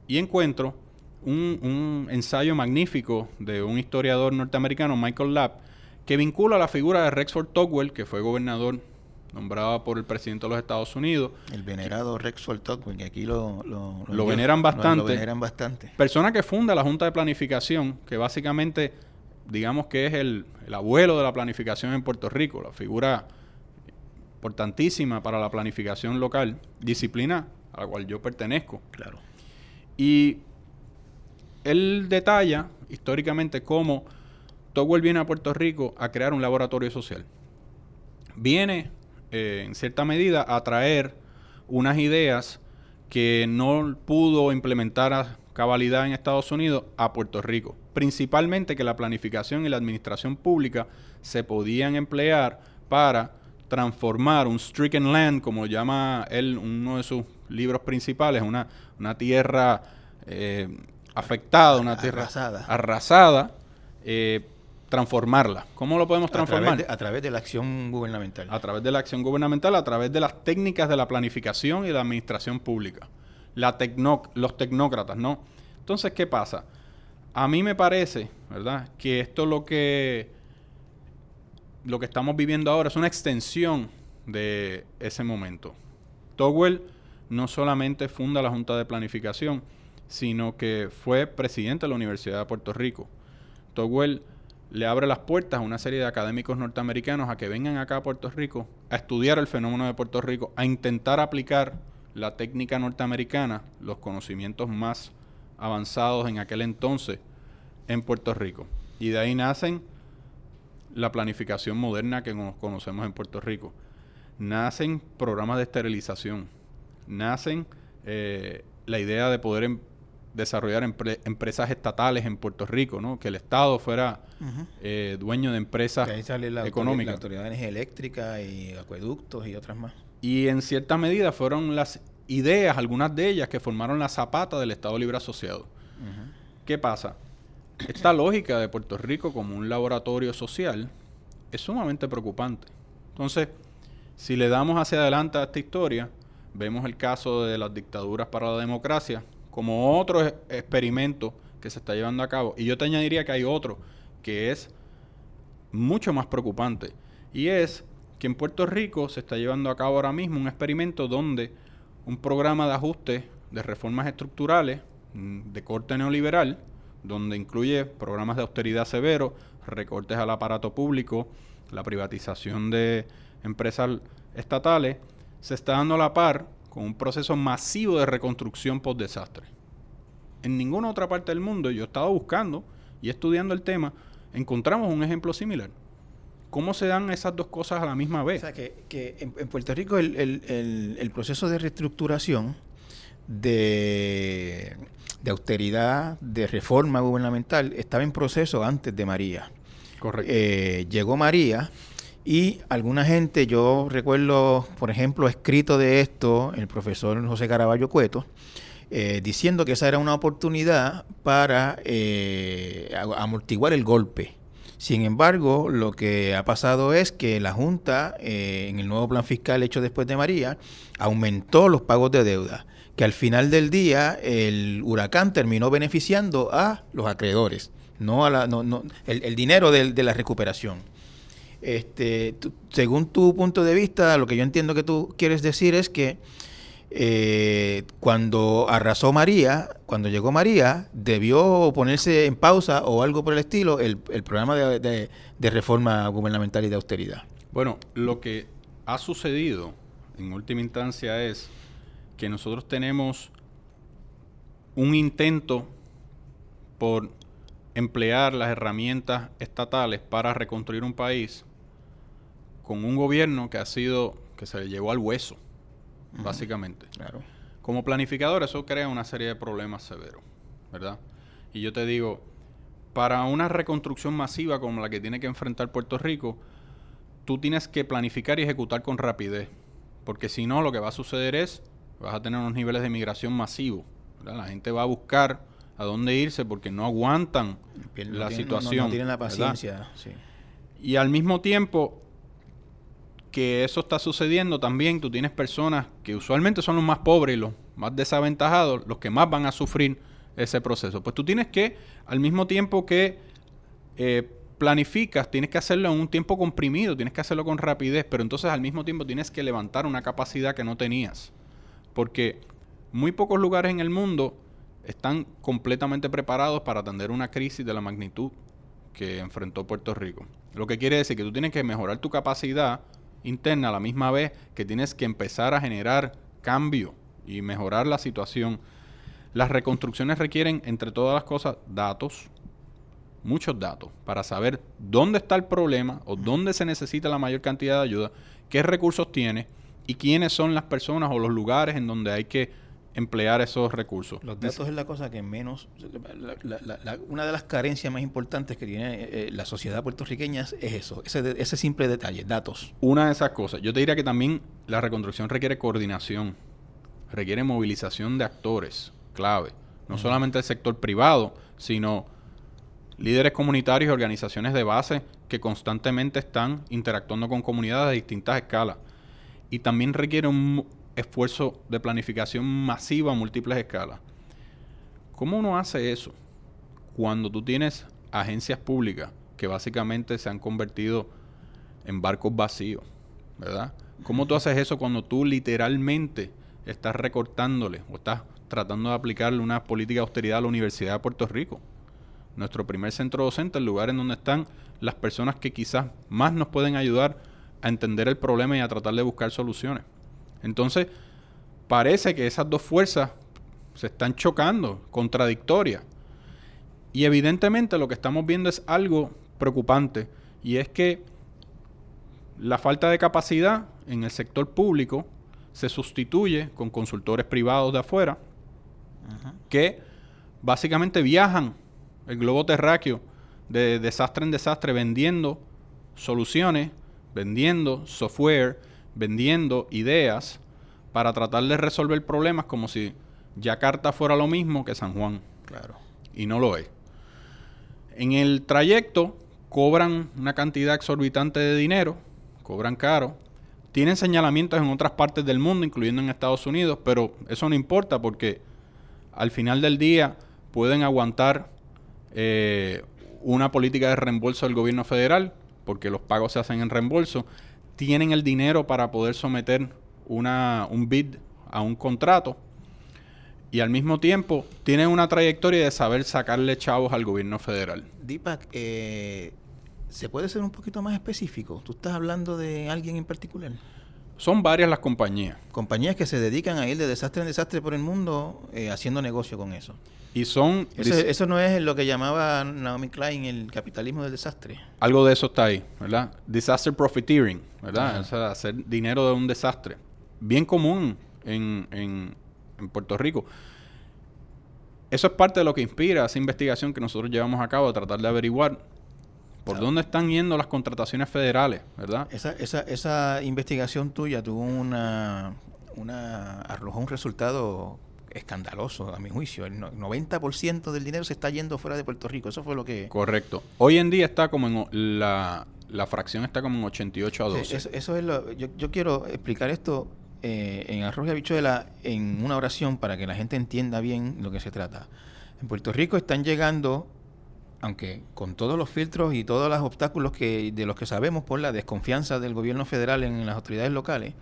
Speaker 2: y encuentro un, ensayo magnífico de un historiador norteamericano, Michael Lapp, que vincula la figura de Rexford Tocqueville, que fue gobernador nombrado por el presidente de los Estados Unidos.
Speaker 1: El venerado Rexford Tocqueville, que aquí lo,
Speaker 2: lo, veneran bastante. Lo,
Speaker 1: veneran bastante.
Speaker 2: Persona que funda la Junta de Planificación, que básicamente, digamos que es el, el abuelo de la planificación en Puerto Rico, la figura importantísima para la planificación local, disciplina a la cual yo pertenezco.
Speaker 1: Claro.
Speaker 2: Y él detalla históricamente cómo Togwell viene a Puerto Rico a crear un laboratorio social. Viene, eh, en cierta medida, a traer unas ideas que no pudo implementar a cabalidad en Estados Unidos a Puerto Rico. Principalmente que la planificación y la administración pública se podían emplear para transformar un stricken land, como llama él uno de sus libros principales, una, tierra eh, afectada, una tierra
Speaker 1: Arrasada.
Speaker 2: arrasada, eh, transformarla. ¿Cómo lo podemos
Speaker 1: A
Speaker 2: transformar?
Speaker 1: través, de, a través de la acción gubernamental.
Speaker 2: a través de la acción gubernamental, a través de las técnicas de la planificación y la administración pública. La tecno- los tecnócratas, ¿no? Entonces, ¿qué pasa? A mí me parece, ¿verdad? Que esto lo que lo que estamos viviendo ahora es una extensión de ese momento. Togwell no solamente funda la Junta de Planificación, sino que fue presidente de la Universidad de Puerto Rico. Togwell le abre las puertas a una serie de académicos norteamericanos a que vengan acá a Puerto Rico a estudiar el fenómeno de Puerto Rico, a intentar aplicar la técnica norteamericana, los conocimientos más avanzados en aquel entonces en Puerto Rico. Y de ahí nacen la planificación moderna que nos conocemos en Puerto Rico. Nacen programas de esterilización. Nacen eh, la idea de poder em- desarrollar empre- empresas estatales en Puerto Rico, ¿no? que el Estado fuera eh, dueño de empresas
Speaker 1: ahí sale la, autoridad,
Speaker 2: económicas.
Speaker 1: la Autoridad de Energía Eléctrica y acueductos y otras más.
Speaker 2: Y en cierta medida fueron las ideas, algunas de ellas, que formaron la zapata del Estado Libre Asociado. ¿Qué pasa? Esta lógica de Puerto Rico como un laboratorio social es sumamente preocupante. Entonces, si le damos hacia adelante a esta historia, vemos el caso de las dictaduras para la democracia como otro e- experimento que se está llevando a cabo. Y yo te añadiría que hay otro que es mucho más preocupante. Y es que en Puerto Rico se está llevando a cabo ahora mismo un experimento donde un programa de ajuste de reformas estructurales mm, de corte neoliberal, donde incluye programas de austeridad severos, recortes al aparato público, la privatización de empresas estatales, se está dando a la par con un proceso masivo de reconstrucción post-desastre. En ninguna otra parte del mundo, yo he estado buscando y estudiando el tema, encontramos un ejemplo similar. ¿Cómo se dan esas dos cosas a la misma
Speaker 1: O
Speaker 2: vez?
Speaker 1: sea, que, que en, en Puerto Rico el, el- el- el proceso de reestructuración, de, de austeridad, de reforma gubernamental, estaba en proceso antes de María.
Speaker 2: Correcto.
Speaker 1: Eh, llegó María y alguna gente, yo recuerdo, por ejemplo, escrito de esto el profesor José Caraballo Cueto, eh, diciendo que esa era una oportunidad para eh, amortiguar el golpe. Sin embargo, lo que ha pasado es que la Junta, eh, en el nuevo plan fiscal hecho después de María, aumentó los pagos de deuda, que al final del día el huracán terminó beneficiando a los acreedores, no a la, no, no, el, dinero de la recuperación. Este, según tu punto de vista, lo que yo entiendo que tú quieres decir es que eh, cuando arrasó María, cuando llegó María, debió ponerse en pausa o algo por el estilo el, programa de reforma gubernamental y de austeridad.
Speaker 2: Bueno, lo que ha sucedido en última instancia es que nosotros tenemos un intento por emplear las herramientas estatales para reconstruir un país con un gobierno que ha sido, que se le llegó al hueso, básicamente.
Speaker 1: Claro.
Speaker 2: Como planificador eso crea una serie de problemas severos, ¿verdad? Y yo te digo, para una reconstrucción masiva como la que tiene que enfrentar Puerto Rico, tú tienes que planificar y ejecutar con rapidez, porque si no lo que va a suceder es, vas a tener unos niveles de migración masivos, ¿verdad? La gente va a buscar a dónde irse porque no aguantan
Speaker 1: No
Speaker 2: la
Speaker 1: tienen- no- no-
Speaker 2: situación.
Speaker 1: No, tienen la paciencia. sí.
Speaker 2: Y al mismo tiempo que eso está sucediendo también, tú tienes personas que usualmente son los más pobres y los más desaventajados, los que más van a sufrir ese proceso. Pues tú tienes que, al mismo tiempo que eh, planificas, tienes que hacerlo en un tiempo comprimido, tienes que hacerlo con rapidez, pero entonces al mismo tiempo tienes que levantar una capacidad que no tenías. Porque muy pocos lugares en el mundo están completamente preparados para atender una crisis de la magnitud que enfrentó Puerto Rico. Lo que quiere decir que tú tienes que mejorar tu capacidad interna a la misma vez que tienes que empezar a generar cambio y mejorar la situación. Las reconstrucciones requieren, entre todas las cosas, datos, muchos datos, para saber dónde está el problema o dónde se necesita la mayor cantidad de ayuda, qué recursos tiene y quiénes son las personas o los lugares en donde hay que emplear esos recursos.
Speaker 1: Los datos es la cosa que menos, una de las carencias más importantes que tiene eh, la sociedad puertorriqueña es eso, ese, ese simple detalle, datos.
Speaker 2: Una de esas cosas. Yo te diría que también la reconstrucción requiere coordinación, requiere movilización de actores clave, no solamente el sector privado, sino líderes comunitarios y organizaciones de base que constantemente están interactuando con comunidades de distintas escalas. Y también requiere un esfuerzo de planificación masiva a múltiples escalas. ¿Cómo uno hace eso? Cuando tú tienes agencias públicas que básicamente se han convertido en barcos vacíos, ¿verdad? ¿Cómo tú haces eso cuando tú literalmente estás recortándole o estás tratando de aplicarle una política de austeridad a la Universidad de Puerto Rico? Nuestro primer centro docente, el lugar en donde están las personas que quizás más nos pueden ayudar a entender el problema y a tratar de buscar soluciones. Entonces, parece que esas dos fuerzas se están chocando, contradictorias. Y evidentemente lo que estamos viendo es algo preocupante, y es que la falta de capacidad en el sector público se sustituye con consultores privados de afuera que básicamente viajan el globo terráqueo de desastre en desastre vendiendo soluciones, vendiendo software, vendiendo ideas para tratar de resolver problemas como si Yakarta fuera lo mismo que San Juan.
Speaker 1: Claro.
Speaker 2: Y no lo es. En el trayecto cobran una cantidad exorbitante de dinero, cobran caro, tienen señalamientos en otras partes del mundo, incluyendo en Estados Unidos, pero eso no importa porque al final del día pueden aguantar eh, una política de reembolso del gobierno federal, porque los pagos se hacen en reembolso, tienen el dinero para poder someter una, un bid a un contrato y al mismo tiempo tienen una trayectoria de saber sacarle chavos al gobierno federal.
Speaker 1: Deepak, eh, ¿se puede ser un poquito más específico? ¿Tú estás hablando de alguien en particular?
Speaker 2: Son varias las compañías.
Speaker 1: Compañías que se dedican a ir de desastre en desastre por el mundo eh, haciendo negocio con eso.
Speaker 2: Y son...
Speaker 1: Eso, no es lo que llamaba Naomi Klein el capitalismo del desastre.
Speaker 2: Algo de eso está ahí, ¿verdad? Disaster profiteering, ¿verdad? O sea, hacer dinero de un desastre. Bien común en, en, en Puerto Rico. Eso es parte de lo que inspira esa investigación que nosotros llevamos a cabo, a tratar de averiguar por dónde están yendo las contrataciones federales, ¿verdad?
Speaker 1: Esa, esa, esa investigación tuya tuvo una, una arrojó un resultado escandaloso, a mi juicio. El 90% del dinero se está yendo fuera de Puerto Rico. Eso fue lo que...
Speaker 2: Correcto. Hoy en día está como en... La, la fracción está como en 88 a 12.
Speaker 1: eso, es lo... Yo, yo quiero explicar esto eh, en arroz y habichuela en una oración para que la gente entienda bien lo que se trata. En Puerto Rico están llegando, aunque con todos los filtros y todos los obstáculos que de los que sabemos por la desconfianza del gobierno federal en las autoridades locales,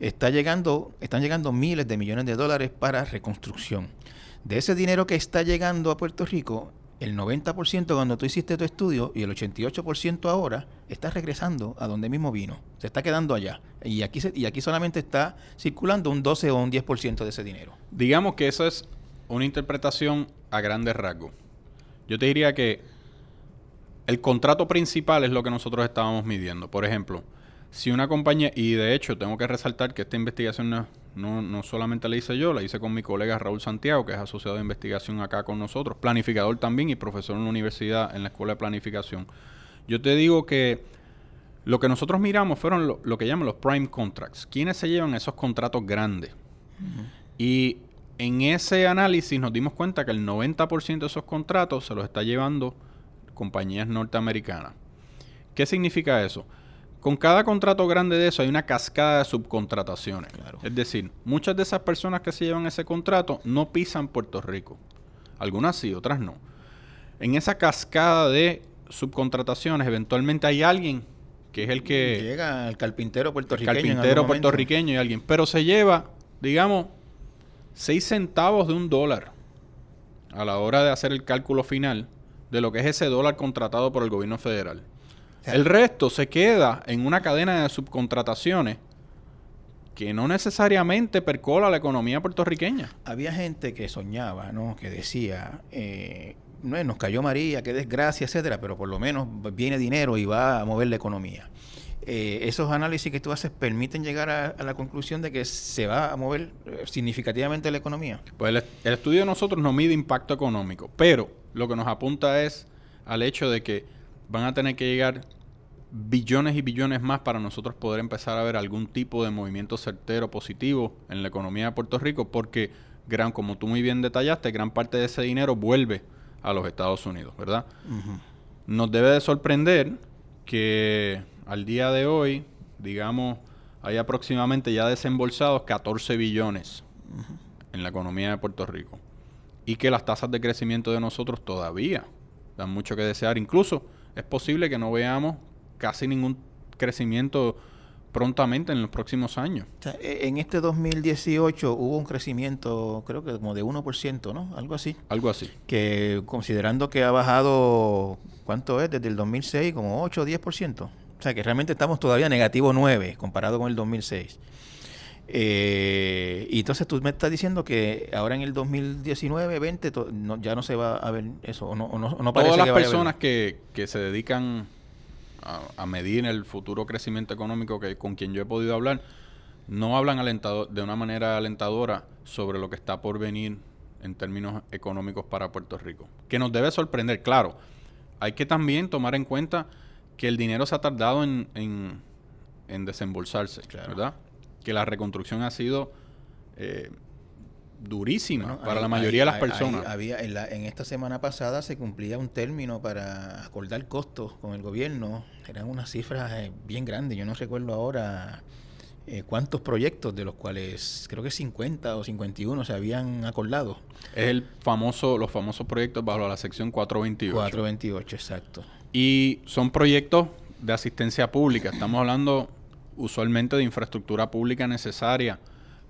Speaker 1: está llegando, están llegando miles de millones de dólares para reconstrucción. De ese dinero que está llegando a Puerto Rico, el 90% cuando tú hiciste tu estudio y el 88% ahora está regresando a donde mismo vino. Se está quedando allá. Y aquí, y aquí solamente está circulando un 12 o un 10% de ese dinero.
Speaker 2: Digamos que eso es una interpretación a grandes rasgos. Yo te diría que el contrato principal es lo que nosotros estábamos midiendo. Por ejemplo, si una compañía, y de hecho tengo que resaltar que esta investigación no, no, solamente la hice yo, la hice con mi colega Raúl Santiago, que es asociado de investigación acá con nosotros, planificador también y profesor en la universidad, en la escuela de planificación. Yo te digo que lo que nosotros miramos fueron lo, que llaman los prime contracts. ¿Quiénes se llevan esos contratos grandes? Y en ese análisis nos dimos cuenta que el 90% de esos contratos se los está llevando compañías norteamericanas. ¿Qué significa eso? Con cada contrato grande de eso hay una cascada de subcontrataciones. Es decir, muchas de esas personas que se llevan ese contrato no pisan Puerto Rico. Algunas sí, otras no. En esa cascada de subcontrataciones, eventualmente hay alguien que es el que...
Speaker 1: Llega el carpintero puertorriqueño.
Speaker 2: El carpintero puertorriqueño y alguien. Pero se lleva, digamos, 6 centavos de un dólar a la hora de hacer el cálculo final de lo que es ese dólar contratado por el gobierno federal. El resto se queda en una cadena de subcontrataciones que no necesariamente percola la economía puertorriqueña.
Speaker 1: Había gente que soñaba, ¿no? Que decía, eh, no, nos cayó María, qué desgracia, etcétera, pero por lo menos viene dinero y va a mover la economía. Eh, esos análisis que tú haces permiten llegar a, la conclusión de que se va a mover eh, significativamente la economía.
Speaker 2: Pues el, el, estudio de nosotros no mide impacto económico, pero lo que nos apunta es al hecho de que van a tener que llegar billones y billones más para nosotros poder empezar a ver algún tipo de movimiento certero positivo en la economía de Puerto Rico, porque gran, como tú muy bien detallaste, gran parte de ese dinero vuelve a los Estados Unidos, ¿verdad? Nos debe de sorprender que al día de hoy, digamos, hay aproximadamente ya desembolsados 14 billones en la economía de Puerto Rico y que las tasas de crecimiento de nosotros todavía dan mucho que desear. Incluso es posible que no veamos casi ningún crecimiento prontamente en los próximos años.
Speaker 1: E, en este 2018 hubo un crecimiento, creo que como de 1%, ¿no? Algo así.
Speaker 2: Algo así.
Speaker 1: Que considerando que ha bajado, ¿cuánto es? Desde el 2006, como 8 o 10%. O sea que realmente estamos todavía negativo 9 comparado con el 2006. Eh, y entonces tú me estás diciendo que ahora en el 2019, 20, ya no se va a ver eso, o no, o no,
Speaker 2: parece Todas las personas que, que se dedican a, medir el futuro crecimiento económico que con quien yo he podido hablar, no hablan alentado, de una manera alentadora sobre lo que está por venir en términos económicos para Puerto Rico. Que nos debe sorprender, claro. Hay que también tomar en cuenta que el dinero se ha tardado en, en, desembolsarse, ¿verdad? Que la reconstrucción ha sido eh, durísima para la mayoría de las personas.
Speaker 1: había en, la, en, esta semana pasada se cumplía un término para acordar costos con el gobierno. Eran unas cifras eh, bien grandes. Yo no recuerdo ahora eh, cuántos proyectos, de los cuales creo que 50 o 51 se habían acordado.
Speaker 2: Es el famoso, los famosos proyectos bajo la sección 428.
Speaker 1: 428, exacto.
Speaker 2: Y son proyectos de asistencia pública. Estamos hablando usualmente de infraestructura pública necesaria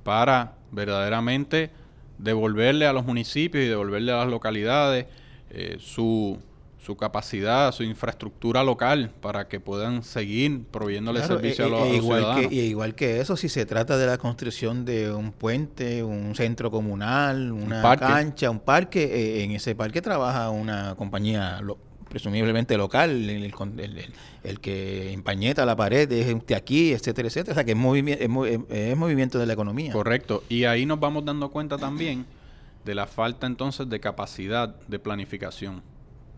Speaker 2: para verdaderamente devolverle a los municipios y devolverle a las localidades eh, su, su capacidad, su infraestructura local para que puedan seguir proveyéndole servicio a, e, los, e
Speaker 1: igual
Speaker 2: ciudadanos.
Speaker 1: Que, y igual que eso, si se trata de la construcción de un puente, un centro comunal, una cancha, un parque, eh, en ese parque trabaja una compañía presumiblemente local, el, el, que empañeta la pared es de aquí, etcétera, etcétera. O sea, que es, movimiento, es, movimiento de la economía.
Speaker 2: Correcto. Y ahí nos vamos dando cuenta también de la falta entonces de capacidad de planificación,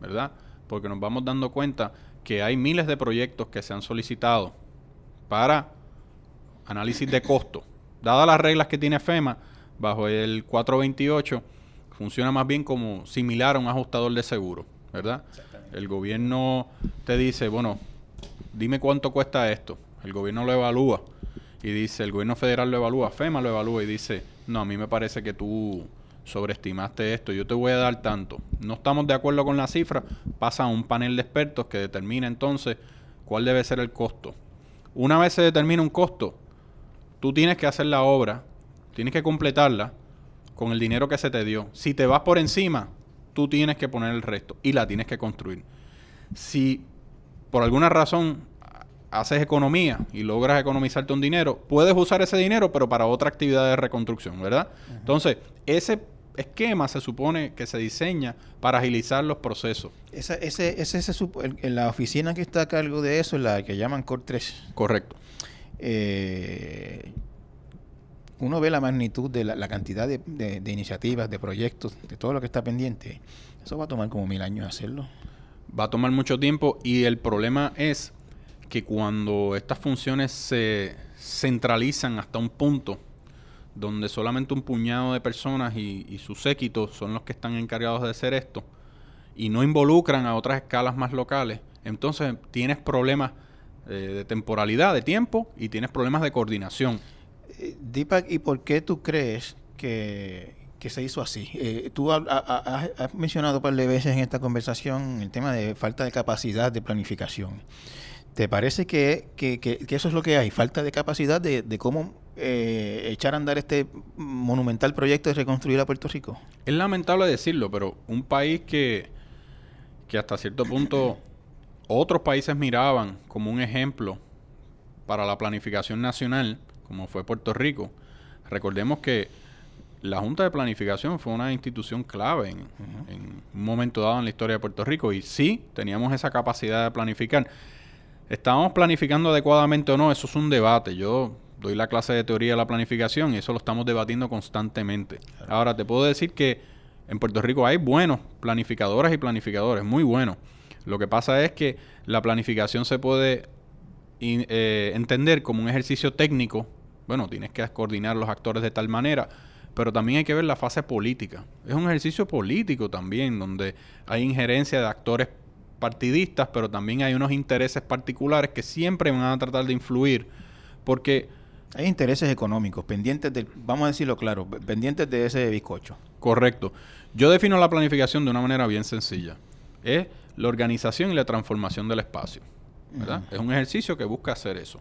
Speaker 2: ¿verdad? Porque nos vamos dando cuenta que hay miles de proyectos que se han solicitado para análisis de costo. Dadas las reglas que tiene FEMA, bajo el 428, funciona más bien como similar a un ajustador de seguro, ¿verdad? El gobierno te dice, bueno, dime cuánto cuesta esto. El gobierno lo evalúa y dice, el gobierno federal lo evalúa, FEMA lo evalúa y dice, no, a mí me parece que tú sobreestimaste esto, yo te voy a dar tanto. No estamos de acuerdo con la cifra, pasa a un panel de expertos que determina entonces cuál debe ser el costo. Una vez se determina un costo, tú tienes que hacer la obra, tienes que completarla con el dinero que se te dio. Si te vas por encima, tú tienes que poner el resto y la tienes que construir. Si por alguna razón haces economía y logras economizarte un dinero, puedes usar ese dinero, pero para otra actividad de reconstrucción, ¿verdad? Entonces, ese esquema se supone que se diseña para agilizar los procesos.
Speaker 1: Esa, ese, ese, ese, en la oficina que está a cargo de eso es la que llaman COR 3.
Speaker 2: Correcto.
Speaker 1: Eh, uno ve la magnitud de la, cantidad de, iniciativas, de proyectos, de todo lo que está pendiente. Eso va a tomar como mil años hacerlo.
Speaker 2: Va a tomar mucho tiempo y el problema es que cuando estas funciones se centralizan hasta un punto donde solamente un puñado de personas y, sus séquitos son los que están encargados de hacer esto y no involucran a otras escalas más locales, entonces tienes problemas eh, de temporalidad, de tiempo y tienes problemas de coordinación.
Speaker 1: Deepak, ¿y por qué tú crees que, se hizo así? Eh, tú has mencionado un par de veces en esta conversación el tema de falta de capacidad de planificación. ¿Te parece que, eso es lo que hay? Falta de capacidad de, cómo eh, echar a andar este monumental proyecto de reconstruir a Puerto Rico.
Speaker 2: Es lamentable decirlo, pero un país que, que hasta cierto punto otros países miraban como un ejemplo para la planificación nacional, como fue Puerto Rico, recordemos que la Junta de Planificación fue una institución clave en, en, un momento dado en la historia de Puerto Rico y sí teníamos esa capacidad de planificar. ¿Estábamos planificando adecuadamente o no? Eso es un debate. Yo doy la clase de teoría de la planificación y eso lo estamos debatiendo constantemente. Ahora, te puedo decir que en Puerto Rico hay buenos planificadores y planificadores, muy buenos. Lo que pasa es que la planificación se puede eh, entender como un ejercicio técnico. Bueno, tienes que coordinar los actores de tal manera, pero también hay que ver la fase política. Es un ejercicio político también, donde hay injerencia de actores partidistas, pero también hay unos intereses particulares que siempre van a tratar de influir, porque
Speaker 1: hay intereses económicos, pendientes del, vamos a decirlo claro, pendientes de ese bizcocho.
Speaker 2: Correcto. Yo defino la planificación de una manera bien sencilla. Es la organización y la transformación del espacio. ¿verdad? Es un ejercicio que busca hacer eso.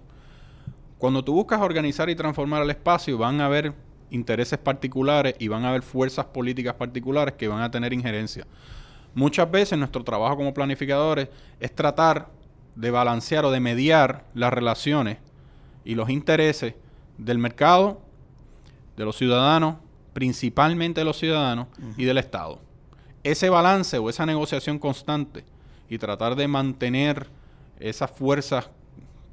Speaker 2: Cuando tú buscas organizar y transformar el espacio, van a haber intereses particulares y van a haber fuerzas políticas particulares que van a tener injerencia. Muchas veces nuestro trabajo como planificadores es tratar de balancear o de mediar las relaciones y los intereses del mercado, de los ciudadanos, principalmente de los ciudadanos y del Estado. Ese balance o esa negociación constante y tratar de mantener esas fuerzas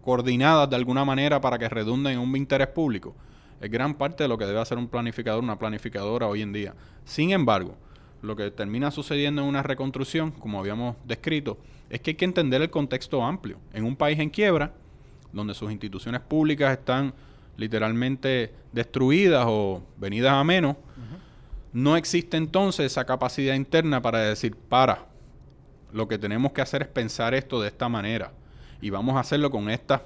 Speaker 2: coordinadas de alguna manera para que redunden en un interés público es gran parte de lo que debe hacer un planificador, una planificadora hoy en día. Sin embargo, lo que termina sucediendo en una reconstrucción, como habíamos descrito, es que hay que entender el contexto amplio. En un país en quiebra, donde sus instituciones públicas están literalmente destruidas o venidas a menos, no existe entonces esa capacidad interna para decir, para, lo que tenemos que hacer es pensar esto de esta manera y vamos a hacerlo con estas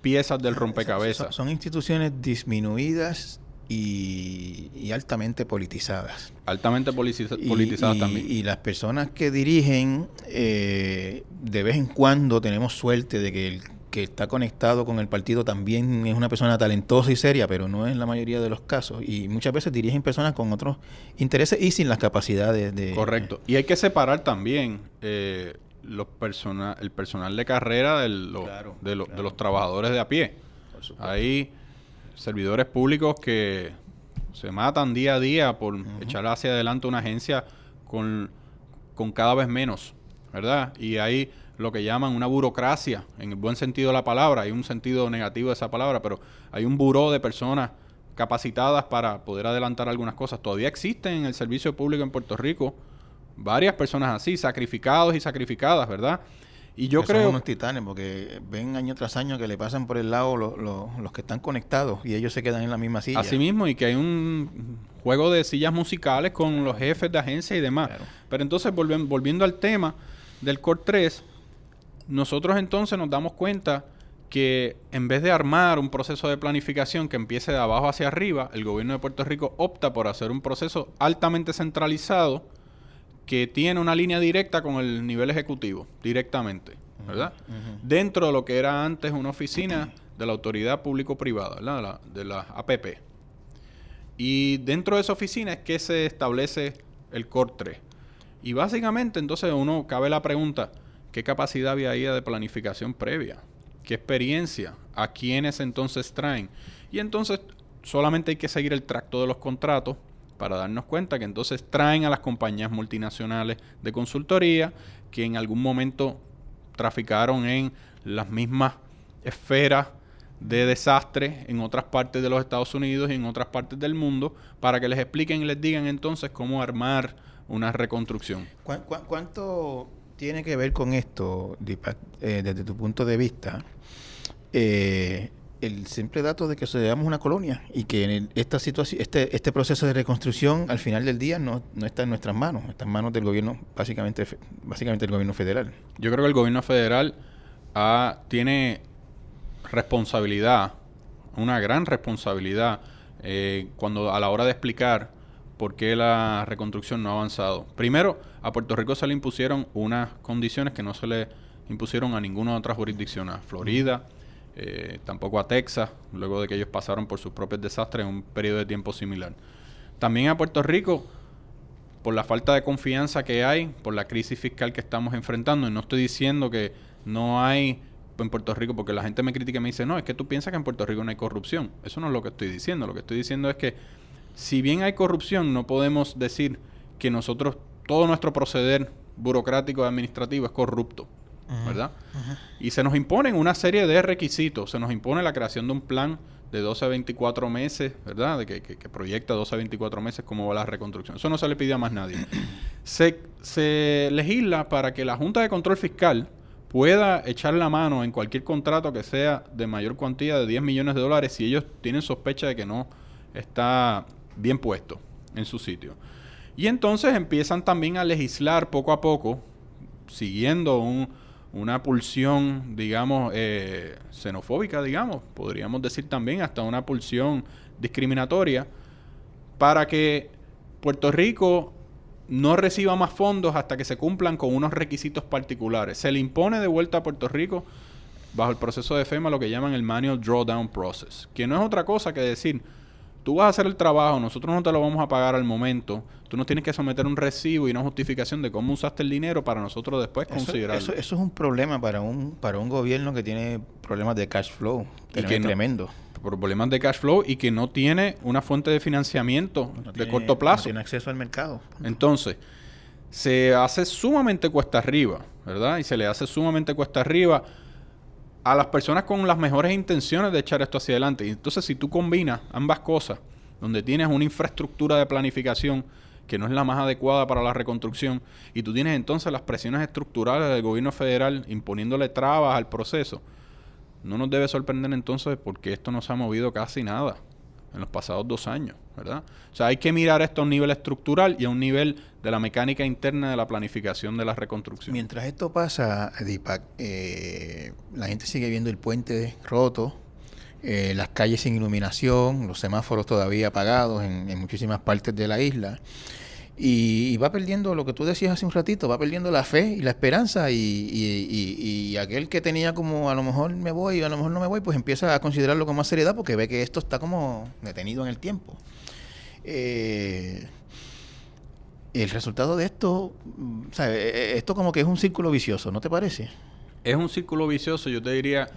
Speaker 2: piezas del rompecabezas.
Speaker 1: Son, instituciones disminuidas y, altamente politizadas.
Speaker 2: Altamente politizadas también.
Speaker 1: Y las personas que dirigen, eh, de vez en cuando tenemos suerte de que el que está conectado con el partido también es una persona talentosa y seria, pero no es la mayoría de los casos. Y muchas veces dirigen personas con otros intereses y sin las capacidades de...
Speaker 2: Correcto. Y hay que separar también eh, los persona el personal de carrera de, de, los trabajadores de a pie. Hay servidores públicos que se matan día a día por echar hacia adelante una agencia con, con cada vez menos, ¿verdad? Y hay lo que llaman una burocracia, en el buen sentido de la palabra, hay un sentido negativo de esa palabra, pero hay un buró de personas capacitadas para poder adelantar algunas cosas. Todavía existen en el servicio público en Puerto Rico varias personas así, sacrificados y sacrificadas, ¿verdad? Y yo creo... Son
Speaker 1: unos titanes porque ven año tras año que le pasan por el lado los que están conectados y ellos se quedan en la misma silla.
Speaker 2: Así mismo, y que hay un juego de sillas musicales con los jefes de agencia y demás. Pero entonces, volviendo al tema del Core 3, nosotros entonces nos damos cuenta que en vez de armar un proceso de planificación que empiece de abajo hacia arriba, el gobierno de Puerto Rico opta por hacer un proceso altamente centralizado que tiene una línea directa con el nivel ejecutivo, directamente, ¿verdad? Dentro de lo que era antes una oficina de la autoridad público-privada, ¿verdad? De la, de la APP. Y dentro de esa oficina es que se establece el COR 3. Y básicamente entonces uno cabe la pregunta, ¿Qué capacidad había ahí de planificación previa? ¿Qué experiencia? ¿A quiénes entonces traen? Y entonces solamente hay que seguir el tracto de los contratos para darnos cuenta que entonces traen a las compañías multinacionales de consultoría que en algún momento traficaron en las mismas esferas de desastre en otras partes de los Estados Unidos y en otras partes del mundo para que les expliquen y les digan entonces cómo armar una reconstrucción.
Speaker 1: cuánto tiene que ver con esto, eh, desde tu punto de vista? Eh, el simple dato de que seamos una colonia y que en esta situación, este, este proceso de reconstrucción al final del día no, está en nuestras manos, está en manos del gobierno, básicamente, básicamente el gobierno federal.
Speaker 2: Yo creo que el gobierno federal ah, tiene responsabilidad, una gran responsabilidad, eh, cuando a la hora de explicar por qué la reconstrucción no ha avanzado. Primero, a Puerto Rico se le impusieron unas condiciones que no se le impusieron a ninguna otra jurisdicción, a Florida, eh, tampoco a Texas, luego de que ellos pasaron por sus propios desastres en un periodo de tiempo similar. También a Puerto Rico, por la falta de confianza que hay, por la crisis fiscal que estamos enfrentando, y no estoy diciendo que no hay en Puerto Rico, porque la gente me critica y me dice, no, es que tú piensas que en Puerto Rico no hay corrupción. Eso no es lo que estoy diciendo. Lo que estoy diciendo es que si bien hay corrupción, no podemos decir que nosotros, todo nuestro proceder burocrático administrativo es corrupto, ¿verdad? Y se nos imponen una serie de requisitos. Se nos impone la creación de un plan de 12 a 24 meses, ¿verdad? De que, que, proyecta 12 a 24 meses cómo va la reconstrucción. Eso no se le pide a más nadie. se, se legisla para que la Junta de Control Fiscal pueda echar la mano en cualquier contrato que sea de mayor cuantía de 10 millones de dólares si ellos tienen sospecha de que no está bien puesto en su sitio. Y entonces empiezan también a legislar poco a poco, siguiendo un, una pulsión, digamos, eh, xenofóbica, digamos, podríamos decir también hasta una pulsión discriminatoria, para que Puerto Rico no reciba más fondos hasta que se cumplan con unos requisitos particulares. Se le impone de vuelta a Puerto Rico bajo el proceso de FEMA lo que llaman el Manual Drawdown Process, que no es otra cosa que decir, tú vas a hacer el trabajo, nosotros no te lo vamos a pagar al momento, tú nos tienes que someter un recibo y una justificación de cómo usaste el dinero para nosotros después considerarlo.
Speaker 1: Eso, eso, es un problema para un para un gobierno que tiene problemas de cash flow, y que tremendo.
Speaker 2: problemas de cash flow y que no tiene una fuente de financiamiento de corto plazo. No
Speaker 1: tiene acceso al mercado.
Speaker 2: Entonces, se hace sumamente cuesta arriba, ¿verdad? Y se le hace sumamente cuesta arriba a las personas con las mejores intenciones de echar esto hacia adelante. Y entonces si tú combinas ambas cosas, donde tienes una infraestructura de planificación que no es la más adecuada para la reconstrucción, y tú tienes entonces las presiones estructurales del gobierno federal imponiéndole trabas al proceso, no nos debe sorprender entonces porque esto no se ha movido casi nada en los pasados dos años, ¿verdad? O sea, hay que mirar esto a un nivel estructural y a un nivel de la mecánica interna de la planificación de la reconstrucción.
Speaker 1: Mientras esto pasa, Deepak, eh, la gente sigue viendo el puente roto, eh, las calles sin iluminación, los semáforos todavía apagados en muchísimas partes de la isla. Y, va perdiendo lo que tú decías hace un ratito, va perdiendo la fe y la esperanza y, y, aquel que tenía como a lo mejor me voy, a lo mejor no me voy, pues empieza a considerarlo con más seriedad porque ve que esto está como detenido en el tiempo. Eh, el resultado de esto, ¿sabes? E, e, esto como que es un círculo vicioso, ¿no te parece?
Speaker 2: Es un círculo vicioso, yo te diría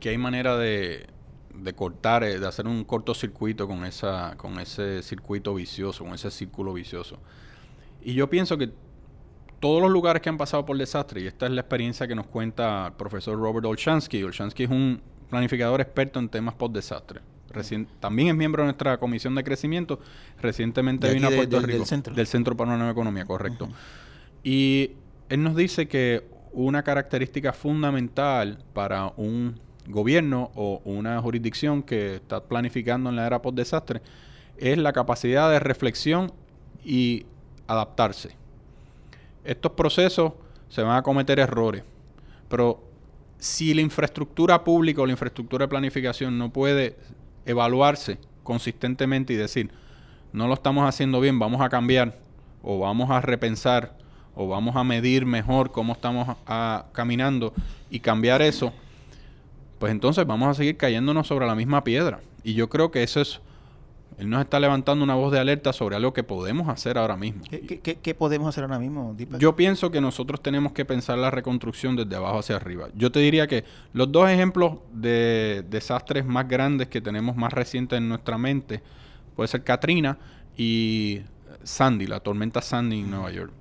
Speaker 2: que hay manera de, de cortar, eh, de hacer un cortocircuito con, esa, con ese circuito vicioso, con ese círculo vicioso. Y yo pienso que todos los lugares que han pasado por desastre, y esta es la experiencia que nos cuenta el profesor Robert Olshansky, Olshansky es un planificador experto en temas post-desastre. también es miembro de nuestra comisión de crecimiento. Recientemente vino a Puerto Rico. Del centro. Del Centro para una Nueva Economía, correcto. Y él nos dice que una característica fundamental para un gobierno o una jurisdicción que está planificando en la era post-desastre es la capacidad de reflexión y adaptarse. Estos procesos se van a cometer errores, pero si la infraestructura pública o la infraestructura de planificación no puede evaluarse consistentemente y decir, no lo estamos haciendo bien, vamos a cambiar o vamos a repensar o vamos a medir mejor cómo estamos caminando y cambiar eso, pues entonces vamos a seguir cayéndonos sobre la misma piedra. Y yo creo que eso es él nos está levantando una voz de alerta sobre algo que podemos hacer ahora mismo.
Speaker 1: ¿Qué, podemos hacer ahora mismo,
Speaker 2: Yo pienso que nosotros tenemos que pensar la reconstrucción desde abajo hacia arriba. Yo te diría que los dos ejemplos de desastres más grandes que tenemos más recientes en nuestra mente puede ser Katrina y Sandy, la tormenta Sandy en Nueva York.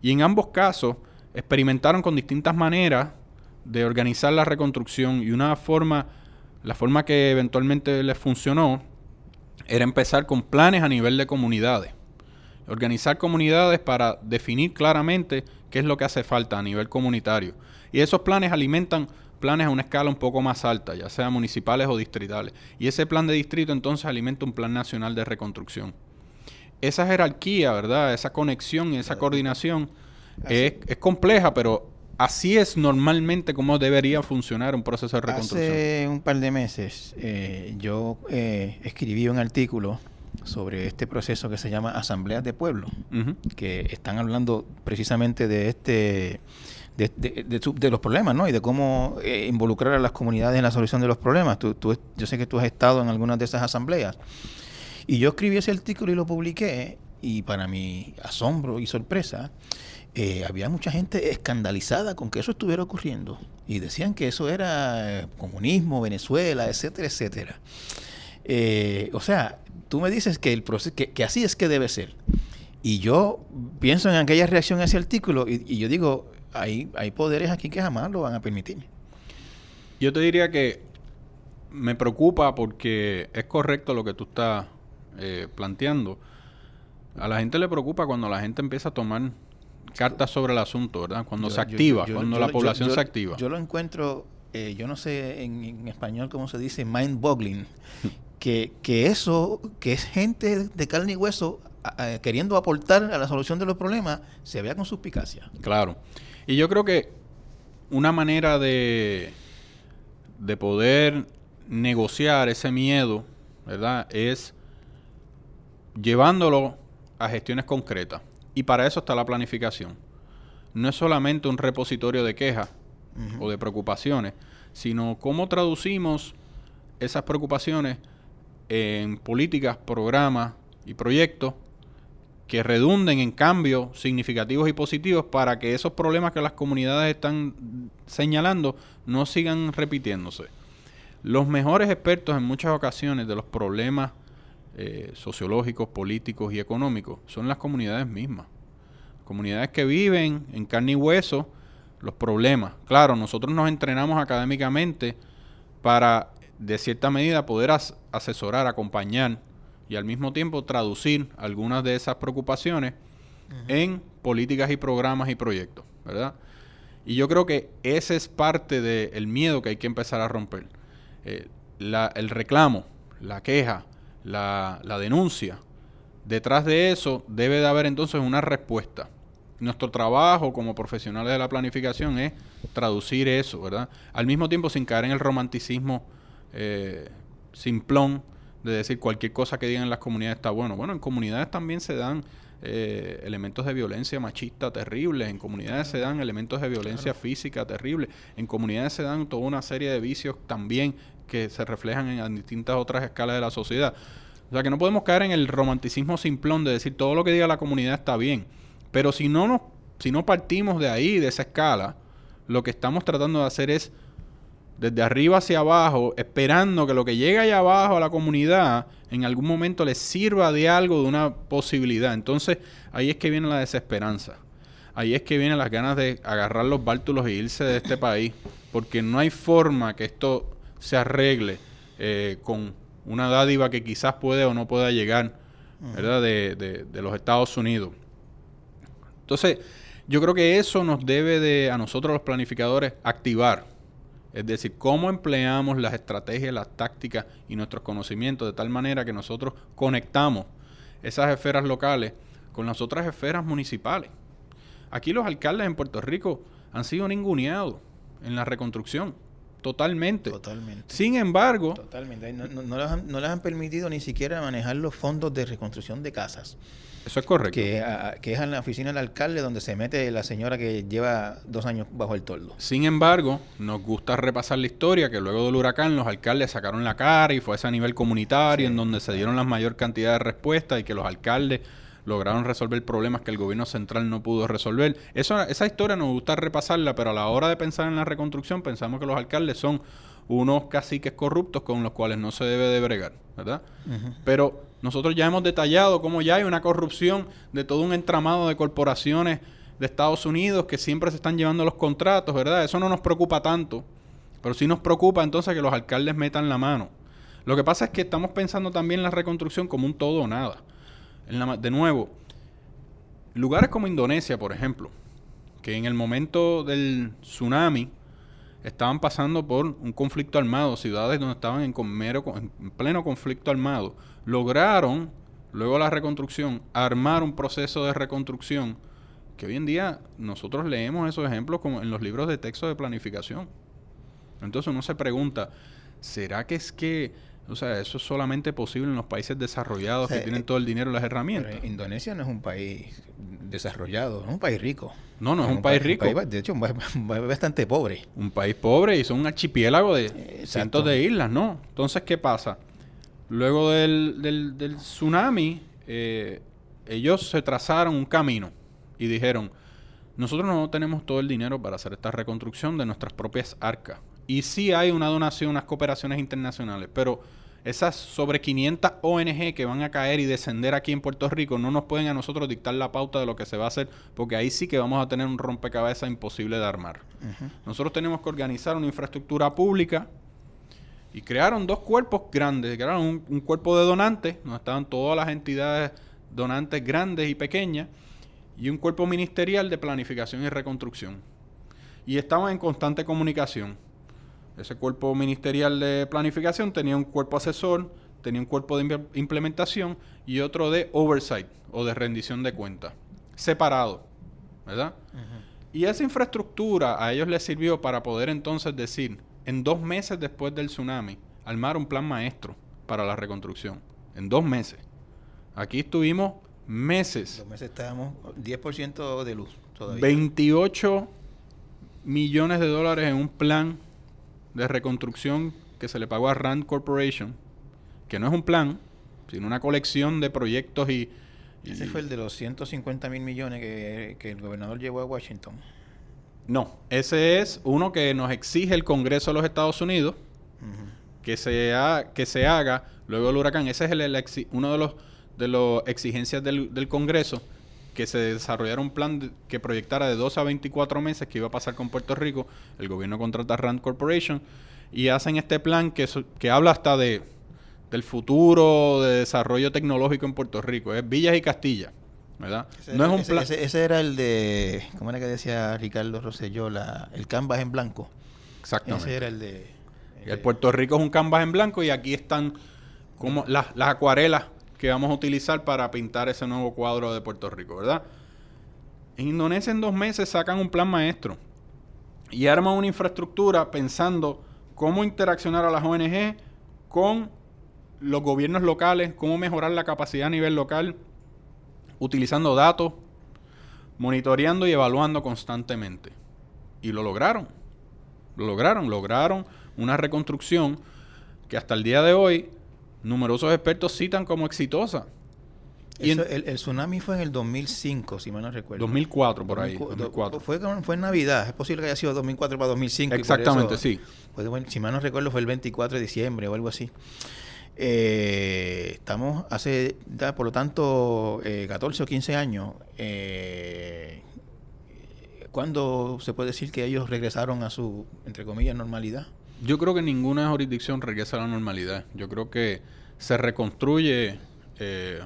Speaker 2: Y en ambos casos experimentaron con distintas maneras de organizar la reconstrucción y una forma, la forma que eventualmente les funcionó era empezar con planes a nivel de comunidades. Organizar comunidades para definir claramente qué es lo que hace falta a nivel comunitario. Y esos planes alimentan planes a una escala un poco más alta, ya sea municipales o distritales. Y ese plan de distrito entonces alimenta un plan nacional de reconstrucción. Esa jerarquía, ¿verdad? Esa conexión y esa coordinación es, es compleja, pero Así es normalmente como debería funcionar un proceso de reconstrucción.
Speaker 1: Hace un par de meses eh, yo eh, escribí un artículo sobre este proceso que se llama asambleas de pueblo, que están hablando precisamente de este de, los problemas, ¿no? Y de cómo eh, involucrar a las comunidades en la solución de los problemas. Tú, yo sé que tú has estado en algunas de esas asambleas. Y yo escribí ese artículo y lo publiqué, y para mi asombro y sorpresa, eh, había mucha gente escandalizada con que eso estuviera ocurriendo y decían que eso era eh, comunismo, Venezuela, etcétera, etcétera. Eh, o sea, tú me dices que, el proceso, que, así es que debe ser. Y yo pienso en aquella reacción a ese artículo y, yo digo, hay, hay poderes aquí que jamás lo van a permitir.
Speaker 2: Yo te diría que me preocupa porque es correcto lo que tú estás planteando. A la gente le preocupa cuando la gente empieza a tomar cartas sobre el asunto, ¿verdad? Cuando se activa, cuando la población se activa.
Speaker 1: Yo lo encuentro, eh, yo no sé en, español cómo se dice, mind-boggling, que, que eso, que es gente de carne y hueso queriendo aportar a la solución de los problemas, se vea con suspicacia.
Speaker 2: Claro. Y yo creo que una manera de, de poder negociar ese miedo, ¿verdad? Es llevándolo a gestiones concretas. Y para eso está la planificación. No es solamente un repositorio de quejas o de preocupaciones, sino cómo traducimos esas preocupaciones en políticas, programas y proyectos que redunden en cambios significativos y positivos para que esos problemas que las comunidades están señalando no sigan repitiéndose. Los mejores expertos en muchas ocasiones de los problemas eh, sociológicos, políticos y económicos son las comunidades mismas. Comunidades que viven en carne y hueso los problemas. Claro, nosotros nos entrenamos académicamente para, de cierta medida, poder asesorar, acompañar y al mismo tiempo traducir algunas de esas preocupaciones en políticas y programas y proyectos, ¿verdad? Y yo creo que ese es parte del miedo que hay que empezar a romper. Eh, el reclamo, la queja, la, denuncia, detrás de eso debe de haber entonces una respuesta. Nuestro trabajo como profesionales de la planificación es traducir eso, ¿verdad? Al mismo tiempo sin caer en el romanticismo eh, simplón de decir cualquier cosa que digan las comunidades está bueno. Bueno, en comunidades también se dan eh, elementos de violencia machista terribles, en comunidades se dan elementos de violencia física terribles, en comunidades se dan toda una serie de vicios también que se reflejan en, distintas otras escalas de la sociedad. O sea que no podemos caer en el romanticismo simplón de decir todo lo que diga la comunidad está bien. Pero si no, nos, si no partimos de ahí, de esa escala, lo que estamos tratando de hacer es desde arriba hacia abajo, esperando que lo que llega allá abajo a la comunidad en algún momento les sirva de algo, de una posibilidad. Entonces ahí es que viene la desesperanza. Ahí es que vienen las ganas de agarrar los bártulos e irse de este país. Porque no hay forma que esto se arregle eh, con una dádiva que quizás puede o no pueda llegar, ¿verdad? De, de, los Estados Unidos. Entonces, yo creo que eso nos debe de, a nosotros los planificadores, activar. Es decir, cómo empleamos las estrategias, las tácticas y nuestros conocimientos de tal manera que nosotros conectamos esas esferas locales con las otras esferas municipales. Aquí los alcaldes en Puerto Rico han sido ninguneados en la reconstrucción. Totalmente.
Speaker 1: Totalmente.
Speaker 2: Sin embargo...
Speaker 1: Totalmente. No, les han, permitido ni siquiera manejar los fondos de reconstrucción de casas.
Speaker 2: Eso es correcto.
Speaker 1: Que, que, es en la oficina del alcalde donde se mete la señora que lleva dos años bajo el toldo.
Speaker 2: Sin embargo, nos gusta repasar la historia que luego del huracán los alcaldes sacaron la cara y fue a nivel comunitario en donde se dieron la mayor cantidad de respuestas y que los alcaldes lograron resolver problemas que el gobierno central no pudo resolver. Eso, esa historia nos gusta repasarla, pero a la hora de pensar en la reconstrucción pensamos que los alcaldes son unos caciques corruptos con los cuales no se debe de bregar, ¿verdad? Pero nosotros ya hemos detallado cómo ya hay una corrupción de todo un entramado de corporaciones de Estados Unidos que siempre se están llevando los contratos, ¿verdad? Eso no nos preocupa tanto, pero sí nos preocupa entonces que los alcaldes metan la mano. Lo que pasa es que estamos pensando también en la reconstrucción como un todo o nada de nuevo, lugares como Indonesia, por ejemplo, que en el momento del tsunami estaban pasando por un conflicto armado, ciudades donde estaban en, en pleno conflicto armado, lograron, luego la reconstrucción, armar un proceso de reconstrucción que hoy en día nosotros leemos esos ejemplos como en los libros de texto de planificación. Entonces uno se pregunta, ¿será que es que o sea, eso es solamente posible en los países desarrollados que tienen eh, todo el dinero y las herramientas.
Speaker 1: Indonesia no es un país desarrollado, es un país rico.
Speaker 2: No, no es, un, país, rico.
Speaker 1: de hecho, un país bastante pobre.
Speaker 2: Un país pobre y son un archipiélago de cientos de islas, ¿no? Entonces, ¿qué pasa? Luego del, del, tsunami, eh, ellos se trazaron un camino y dijeron, nosotros no tenemos todo el dinero para hacer esta reconstrucción de nuestras propias arcas. Y sí hay una donación, unas cooperaciones internacionales, pero esas sobre 500 ONG que van a caer y descender aquí en Puerto Rico no nos pueden a nosotros dictar la pauta de lo que se va a hacer, porque ahí sí que vamos a tener un rompecabezas imposible de armar. Nosotros tenemos que organizar una infraestructura pública y crearon dos cuerpos grandes. Crearon un, un cuerpo de donantes, donde estaban todas las entidades donantes grandes y pequeñas, y un cuerpo ministerial de planificación y reconstrucción. Y estaban en constante comunicación. Ese cuerpo ministerial de planificación tenía un cuerpo asesor, tenía un cuerpo de implementación y otro de oversight o de rendición de cuentas, separado, ¿verdad? Y esa infraestructura a ellos les sirvió para poder entonces decir, en dos meses después del tsunami, armar un plan maestro para la reconstrucción. En dos meses. Aquí estuvimos meses.
Speaker 1: Dos meses estábamos 10% de luz
Speaker 2: todavía. 28 millones de dólares en un plan de reconstrucción que se le pagó a Rand Corporation, que no es un plan, sino una colección de proyectos y...
Speaker 1: Ese fue el de los 150 mil millones que, el gobernador llevó a Washington.
Speaker 2: No, ese es uno que nos exige el Congreso de los Estados Unidos que, se que se haga luego del huracán. Ese es el, uno de los de las exigencias del, del Congreso que se desarrollara un plan que proyectara de 2 a 24 meses que iba a pasar con Puerto Rico. El gobierno contrata a Rand Corporation y hacen este plan que, que habla hasta de del futuro de desarrollo tecnológico en Puerto Rico. Es Villas y Castilla, ¿verdad?
Speaker 1: Ese, no es un plan... Ese, era el de, ¿cómo era que decía Ricardo Rosselló? La, el canvas en blanco.
Speaker 2: Exactamente.
Speaker 1: Ese era el de...
Speaker 2: El, Puerto Rico es un canvas en blanco y aquí están como las, las acuarelas que vamos a utilizar para pintar ese nuevo cuadro de Puerto Rico, ¿verdad? En Indonesia en dos meses sacan un plan maestro y arman una infraestructura pensando cómo interaccionar a las ONG con los gobiernos locales, cómo mejorar la capacidad a nivel local, utilizando datos, monitoreando y evaluando constantemente. Y lo lograron. Lo lograron. Lograron una reconstrucción que hasta el día de hoy numerosos expertos citan como exitosa.
Speaker 1: y el, tsunami fue en el 2005, si mal no recuerdo.
Speaker 2: 2004, por ahí.
Speaker 1: Fue, fue en Navidad. Es posible que haya sido 2004 para 2005.
Speaker 2: Exactamente, sí.
Speaker 1: si mal no recuerdo, fue el 24 de diciembre o algo así. Eh, estamos hace, por lo tanto, 14 eh, o 15 años. Eh, ¿Cuándo se puede decir que ellos regresaron a su, entre comillas, normalidad?
Speaker 2: Yo creo que ninguna jurisdicción regresa a la normalidad. Yo creo que se reconstruye eh,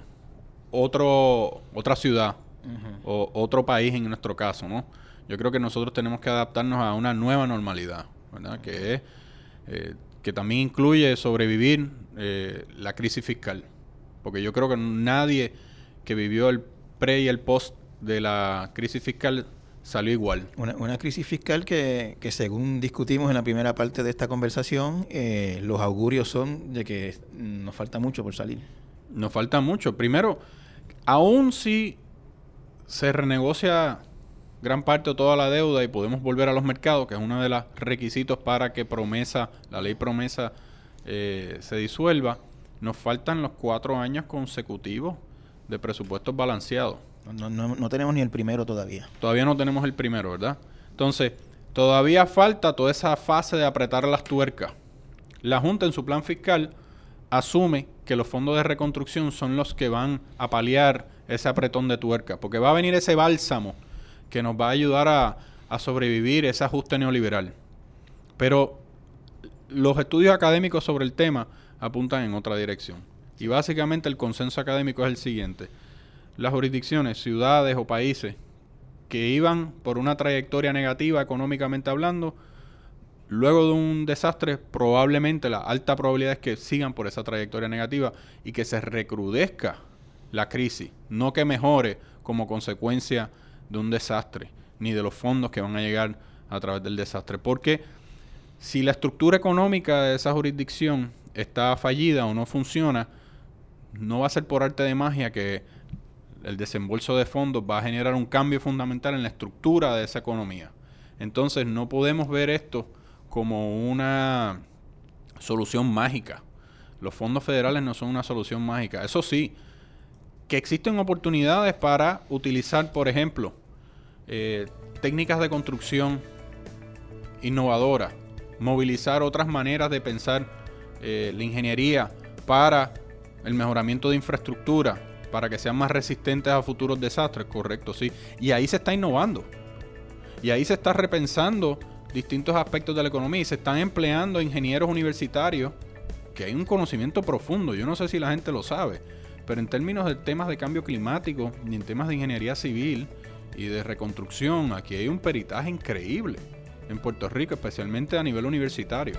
Speaker 2: otro, otra ciudad o otro país en nuestro caso, ¿no? Yo creo que nosotros tenemos que adaptarnos a una nueva normalidad, ¿verdad? Que es eh, que también incluye sobrevivir eh, la crisis fiscal, porque yo creo que nadie que vivió el pre y el post de la crisis fiscal salió igual.
Speaker 1: Una, crisis fiscal que, que, según discutimos en la primera parte de esta conversación, eh, los augurios son de que nos falta mucho por salir.
Speaker 2: Nos falta mucho. Primero, aún si se renegocia gran parte o toda la deuda y podemos volver a los mercados, que es uno de los requisitos para que promesa, la ley promesa eh, se disuelva, nos faltan los cuatro años consecutivos de presupuestos balanceados.
Speaker 1: No, no, no tenemos ni el primero todavía.
Speaker 2: Todavía no tenemos el primero, ¿verdad? Entonces, todavía falta toda esa fase de apretar las tuercas. La Junta en su plan fiscal asume que los fondos de reconstrucción son los que van a paliar ese apretón de tuerca, porque va a venir ese bálsamo que nos va a ayudar a, a sobrevivir ese ajuste neoliberal. Pero los estudios académicos sobre el tema apuntan en otra dirección. Y básicamente el consenso académico es el siguiente las jurisdicciones, ciudades o países que iban por una trayectoria negativa económicamente hablando, luego de un desastre, probablemente la alta probabilidad es que sigan por esa trayectoria negativa y que se recrudezca la crisis, no que mejore como consecuencia de un desastre, ni de los fondos que van a llegar a través del desastre. Porque si la estructura económica de esa jurisdicción está fallida o no funciona, no va a ser por arte de magia que el desembolso de fondos va a generar un cambio fundamental en la estructura de esa economía. Entonces no podemos ver esto como una solución mágica. Los fondos federales no son una solución mágica. Eso sí, que existen oportunidades para utilizar, por ejemplo, eh, técnicas de construcción innovadoras, movilizar otras maneras de pensar eh, la ingeniería para el mejoramiento de infraestructura, para que sean más resistentes a futuros desastres, correcto, sí. Y ahí se está innovando. Y ahí se está repensando distintos aspectos de la economía y se están empleando ingenieros universitarios que hay un conocimiento profundo. Yo no sé si la gente lo sabe, pero en términos de temas de cambio climático y en temas de ingeniería civil y de reconstrucción, aquí hay un peritaje increíble en Puerto Rico, especialmente a nivel universitario.